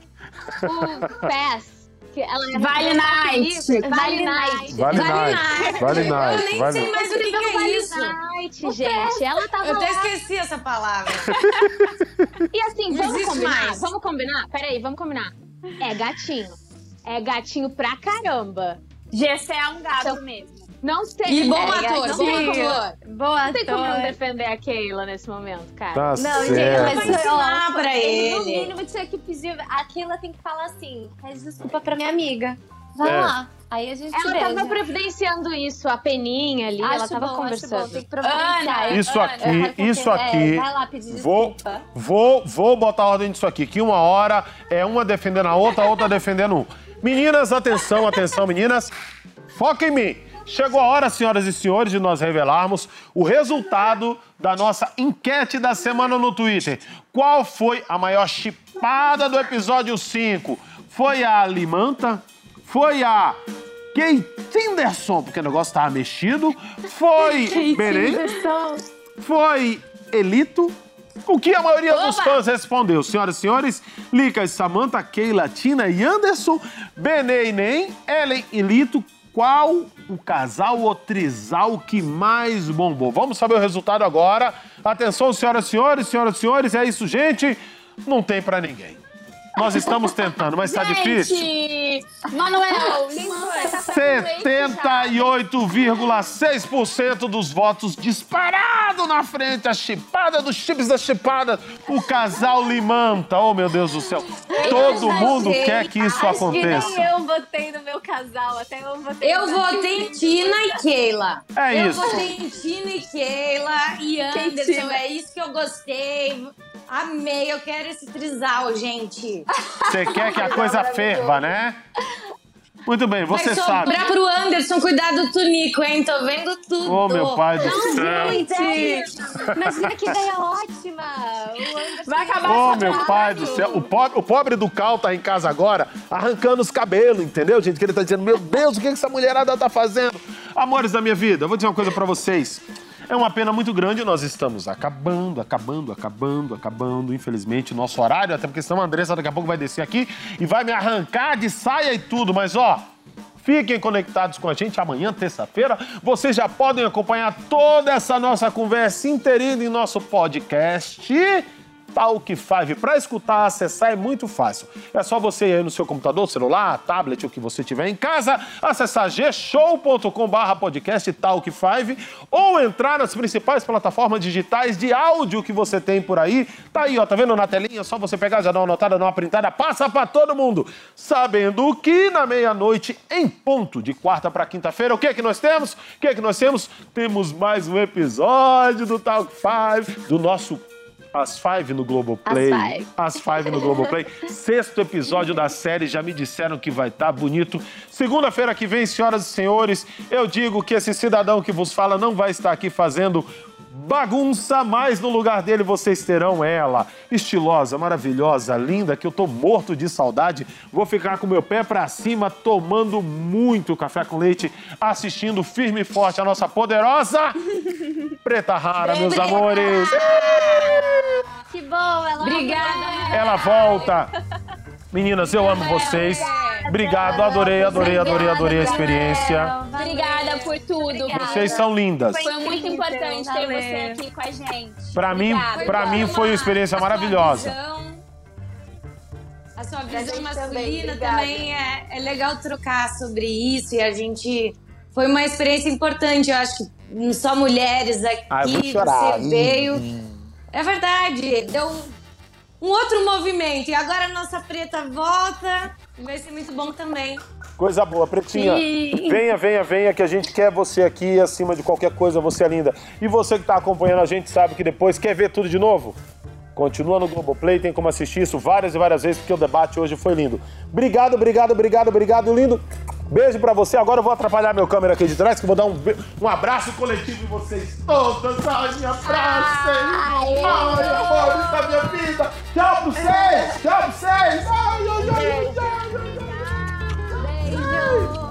Speaker 2: O PES. Que ela
Speaker 4: Vale Night.
Speaker 2: Vale Night.
Speaker 1: Vale
Speaker 3: Vale
Speaker 1: night. Vale night.
Speaker 3: Eu nem
Speaker 1: Vale
Speaker 3: sei mais o que, que é
Speaker 2: Vale
Speaker 3: isso.
Speaker 2: Night, gente. Ela tava
Speaker 3: Eu até
Speaker 2: lá.
Speaker 3: esqueci essa palavra.
Speaker 2: E assim,
Speaker 3: Não
Speaker 2: vamos combinar?
Speaker 3: mais.
Speaker 2: Vamos combinar? Peraí, vamos combinar. É gatinho. É gatinho pra caramba.
Speaker 4: GC é um gato
Speaker 2: Então-
Speaker 4: mesmo.
Speaker 2: Não sei.
Speaker 3: E bom
Speaker 2: é,
Speaker 3: ator,
Speaker 2: não
Speaker 3: bom
Speaker 2: tem como-
Speaker 3: ator.
Speaker 7: Boa
Speaker 2: Não tem como não
Speaker 7: ator.
Speaker 2: defender a Keila nesse momento, cara.
Speaker 1: Tá
Speaker 7: Não,
Speaker 1: certo.
Speaker 7: gente, mas
Speaker 3: Vai ensinar
Speaker 7: ó,
Speaker 3: pra
Speaker 7: ele, No mínimo tinha que pedir. Aquela tem que falar assim: pede desculpa pra minha amiga. vai
Speaker 1: É.
Speaker 7: lá. Aí a gente
Speaker 2: Ela
Speaker 7: beija.
Speaker 2: tava providenciando isso, a peninha ali, ela
Speaker 7: Acho
Speaker 2: tava
Speaker 7: bom, acho bom,
Speaker 2: conversando.
Speaker 7: tem que providenciar.
Speaker 4: Ana,
Speaker 1: Isso aqui,
Speaker 7: quero
Speaker 1: isso aqui.
Speaker 7: É, vai lá pedir
Speaker 1: Vou,
Speaker 7: desculpa.
Speaker 1: vou, vou botar ordem nisso aqui, que uma hora é uma defendendo a outra, a outra defendendo um. Meninas, atenção, atenção, meninas. Foca em mim. Chegou a hora, senhoras e senhores, de nós revelarmos o resultado da nossa enquete da semana no Twitter. Qual foi a maior chipada do episódio 5? Foi a Limanta? Foi a Kate Tinderson, porque o negócio tava mexido? Foi Belém? Foi Elito? O que a maioria dos fãs respondeu? Senhoras e senhores, Licas, Samantha, Keila, Tina e Anderson, Benê e Nem, Ellen e Lito, qual o casal ou trisal que mais bombou? Vamos saber o resultado agora. Atenção, senhoras e senhores, senhoras e senhores, é isso, gente. Não tem pra ninguém. Nós estamos tentando, mas tá difícil.
Speaker 4: Gente, Manuel, Limanta tá com leite já.
Speaker 1: 78,6% dos votos disparado na frente. A chipada dos chips da chipada. O casal Limanta. Oh, meu Deus do céu. Todo mundo quer que isso
Speaker 7: Acho que
Speaker 1: aconteça.
Speaker 7: nem eu votei no meu casal, até eu votei
Speaker 3: Eu
Speaker 7: no
Speaker 3: votei em Tina e Keila.
Speaker 1: É
Speaker 3: eu
Speaker 1: isso.
Speaker 3: votei em Tina e Keila e Anderson. É isso que eu gostei. Amei, eu quero esse trisal, gente.
Speaker 1: Você quer que a coisa ferva, né? Muito bem, você
Speaker 3: Vai
Speaker 1: sabe.
Speaker 3: sobrar pro Anderson cuidar do Tunico, hein? Tô vendo tudo.
Speaker 1: Oh, meu pai do céu.
Speaker 7: Gente, imagina que ideia ótima!
Speaker 4: Vai acabar
Speaker 1: Oh,
Speaker 4: essa
Speaker 1: meu pai do céu. O pobre, o pobre do Cal tá em casa agora arrancando os cabelos, entendeu, gente? Que ele tá dizendo, meu Deus, o que que essa mulherada tá fazendo? Amores da minha vida, eu vou dizer uma coisa pra vocês. É uma pena muito grande, nós estamos acabando, acabando, acabando, acabando, infelizmente, nosso horário, até porque senão a Andressa daqui a pouco vai descer aqui e vai me arrancar de saia e tudo, mas ó, Fiquem conectados com a gente amanhã, terça-feira. Vocês já podem acompanhar toda essa nossa conversa inteirinha em nosso podcast. Talk 5. Para escutar, acessar é muito fácil. É só você ir no seu computador, celular, tablet, o que você tiver em casa, acessar gshow.com.br podcast Talk 5 ou entrar nas principais plataformas digitais de áudio que você tem por aí. Tá aí, ó, tá vendo na telinha? É só você pegar, já dar uma notada, dar uma printada, passa para todo mundo. Sabendo que na meia-noite, em ponto, de quarta para quinta-feira, o que é que nós temos? O que é que nós temos? Temos mais um episódio do Talk 5, do nosso as Five no Globoplay.
Speaker 7: As Five.
Speaker 1: As Five no Globoplay. Sexto episódio da série, já me disseram que vai estar bonito. Segunda-feira que vem, senhoras e senhores, eu digo que esse cidadão que vos fala não vai estar aqui fazendo bagunça, mas no lugar dele vocês terão ela, estilosa, maravilhosa, linda, que eu tô morto de saudade. Vou ficar com meu pé pra cima, tomando muito café com leite, assistindo firme e forte a nossa poderosa Preta Rara, meus amores.
Speaker 7: Que bom, ela
Speaker 3: Obrigada.
Speaker 1: Ela volta. Meninas, eu amo vocês. Obrigado, adorei, adorei, adorei, adorei a experiência.
Speaker 4: Obrigada por tudo.
Speaker 1: Vocês são lindas.
Speaker 4: Foi muito importante ter você aqui com a gente.
Speaker 1: Pra mim, pra mim foi uma experiência maravilhosa.
Speaker 3: A sua visão masculina também é, é legal trocar sobre isso e a gente. Foi uma experiência importante, eu acho que não só mulheres aqui,
Speaker 1: Ah, eu vou chorar.
Speaker 3: você veio. É verdade, deu um, outro movimento. E agora a nossa preta volta vai ser muito bom também.
Speaker 1: Coisa boa, Pretinha.
Speaker 7: Sim.
Speaker 1: Venha, venha, venha, que a gente quer você aqui acima de qualquer coisa, você é linda. E você que tá acompanhando a gente sabe que depois quer ver tudo de novo? Continua no Globoplay, tem como assistir isso várias e várias vezes, porque o debate hoje foi lindo. Obrigado, obrigado, obrigado, obrigado, lindo. Beijo para você. Agora eu vou atrapalhar meu câmera aqui de trás, que eu vou dar um, um abraço coletivo em vocês todas. Ai, minha praça, ai, ai, amores da minha vida. Tchau pra vocês, tchau pra vocês. Ai, ai, ai, ai, ai, ai, ai. Beijo.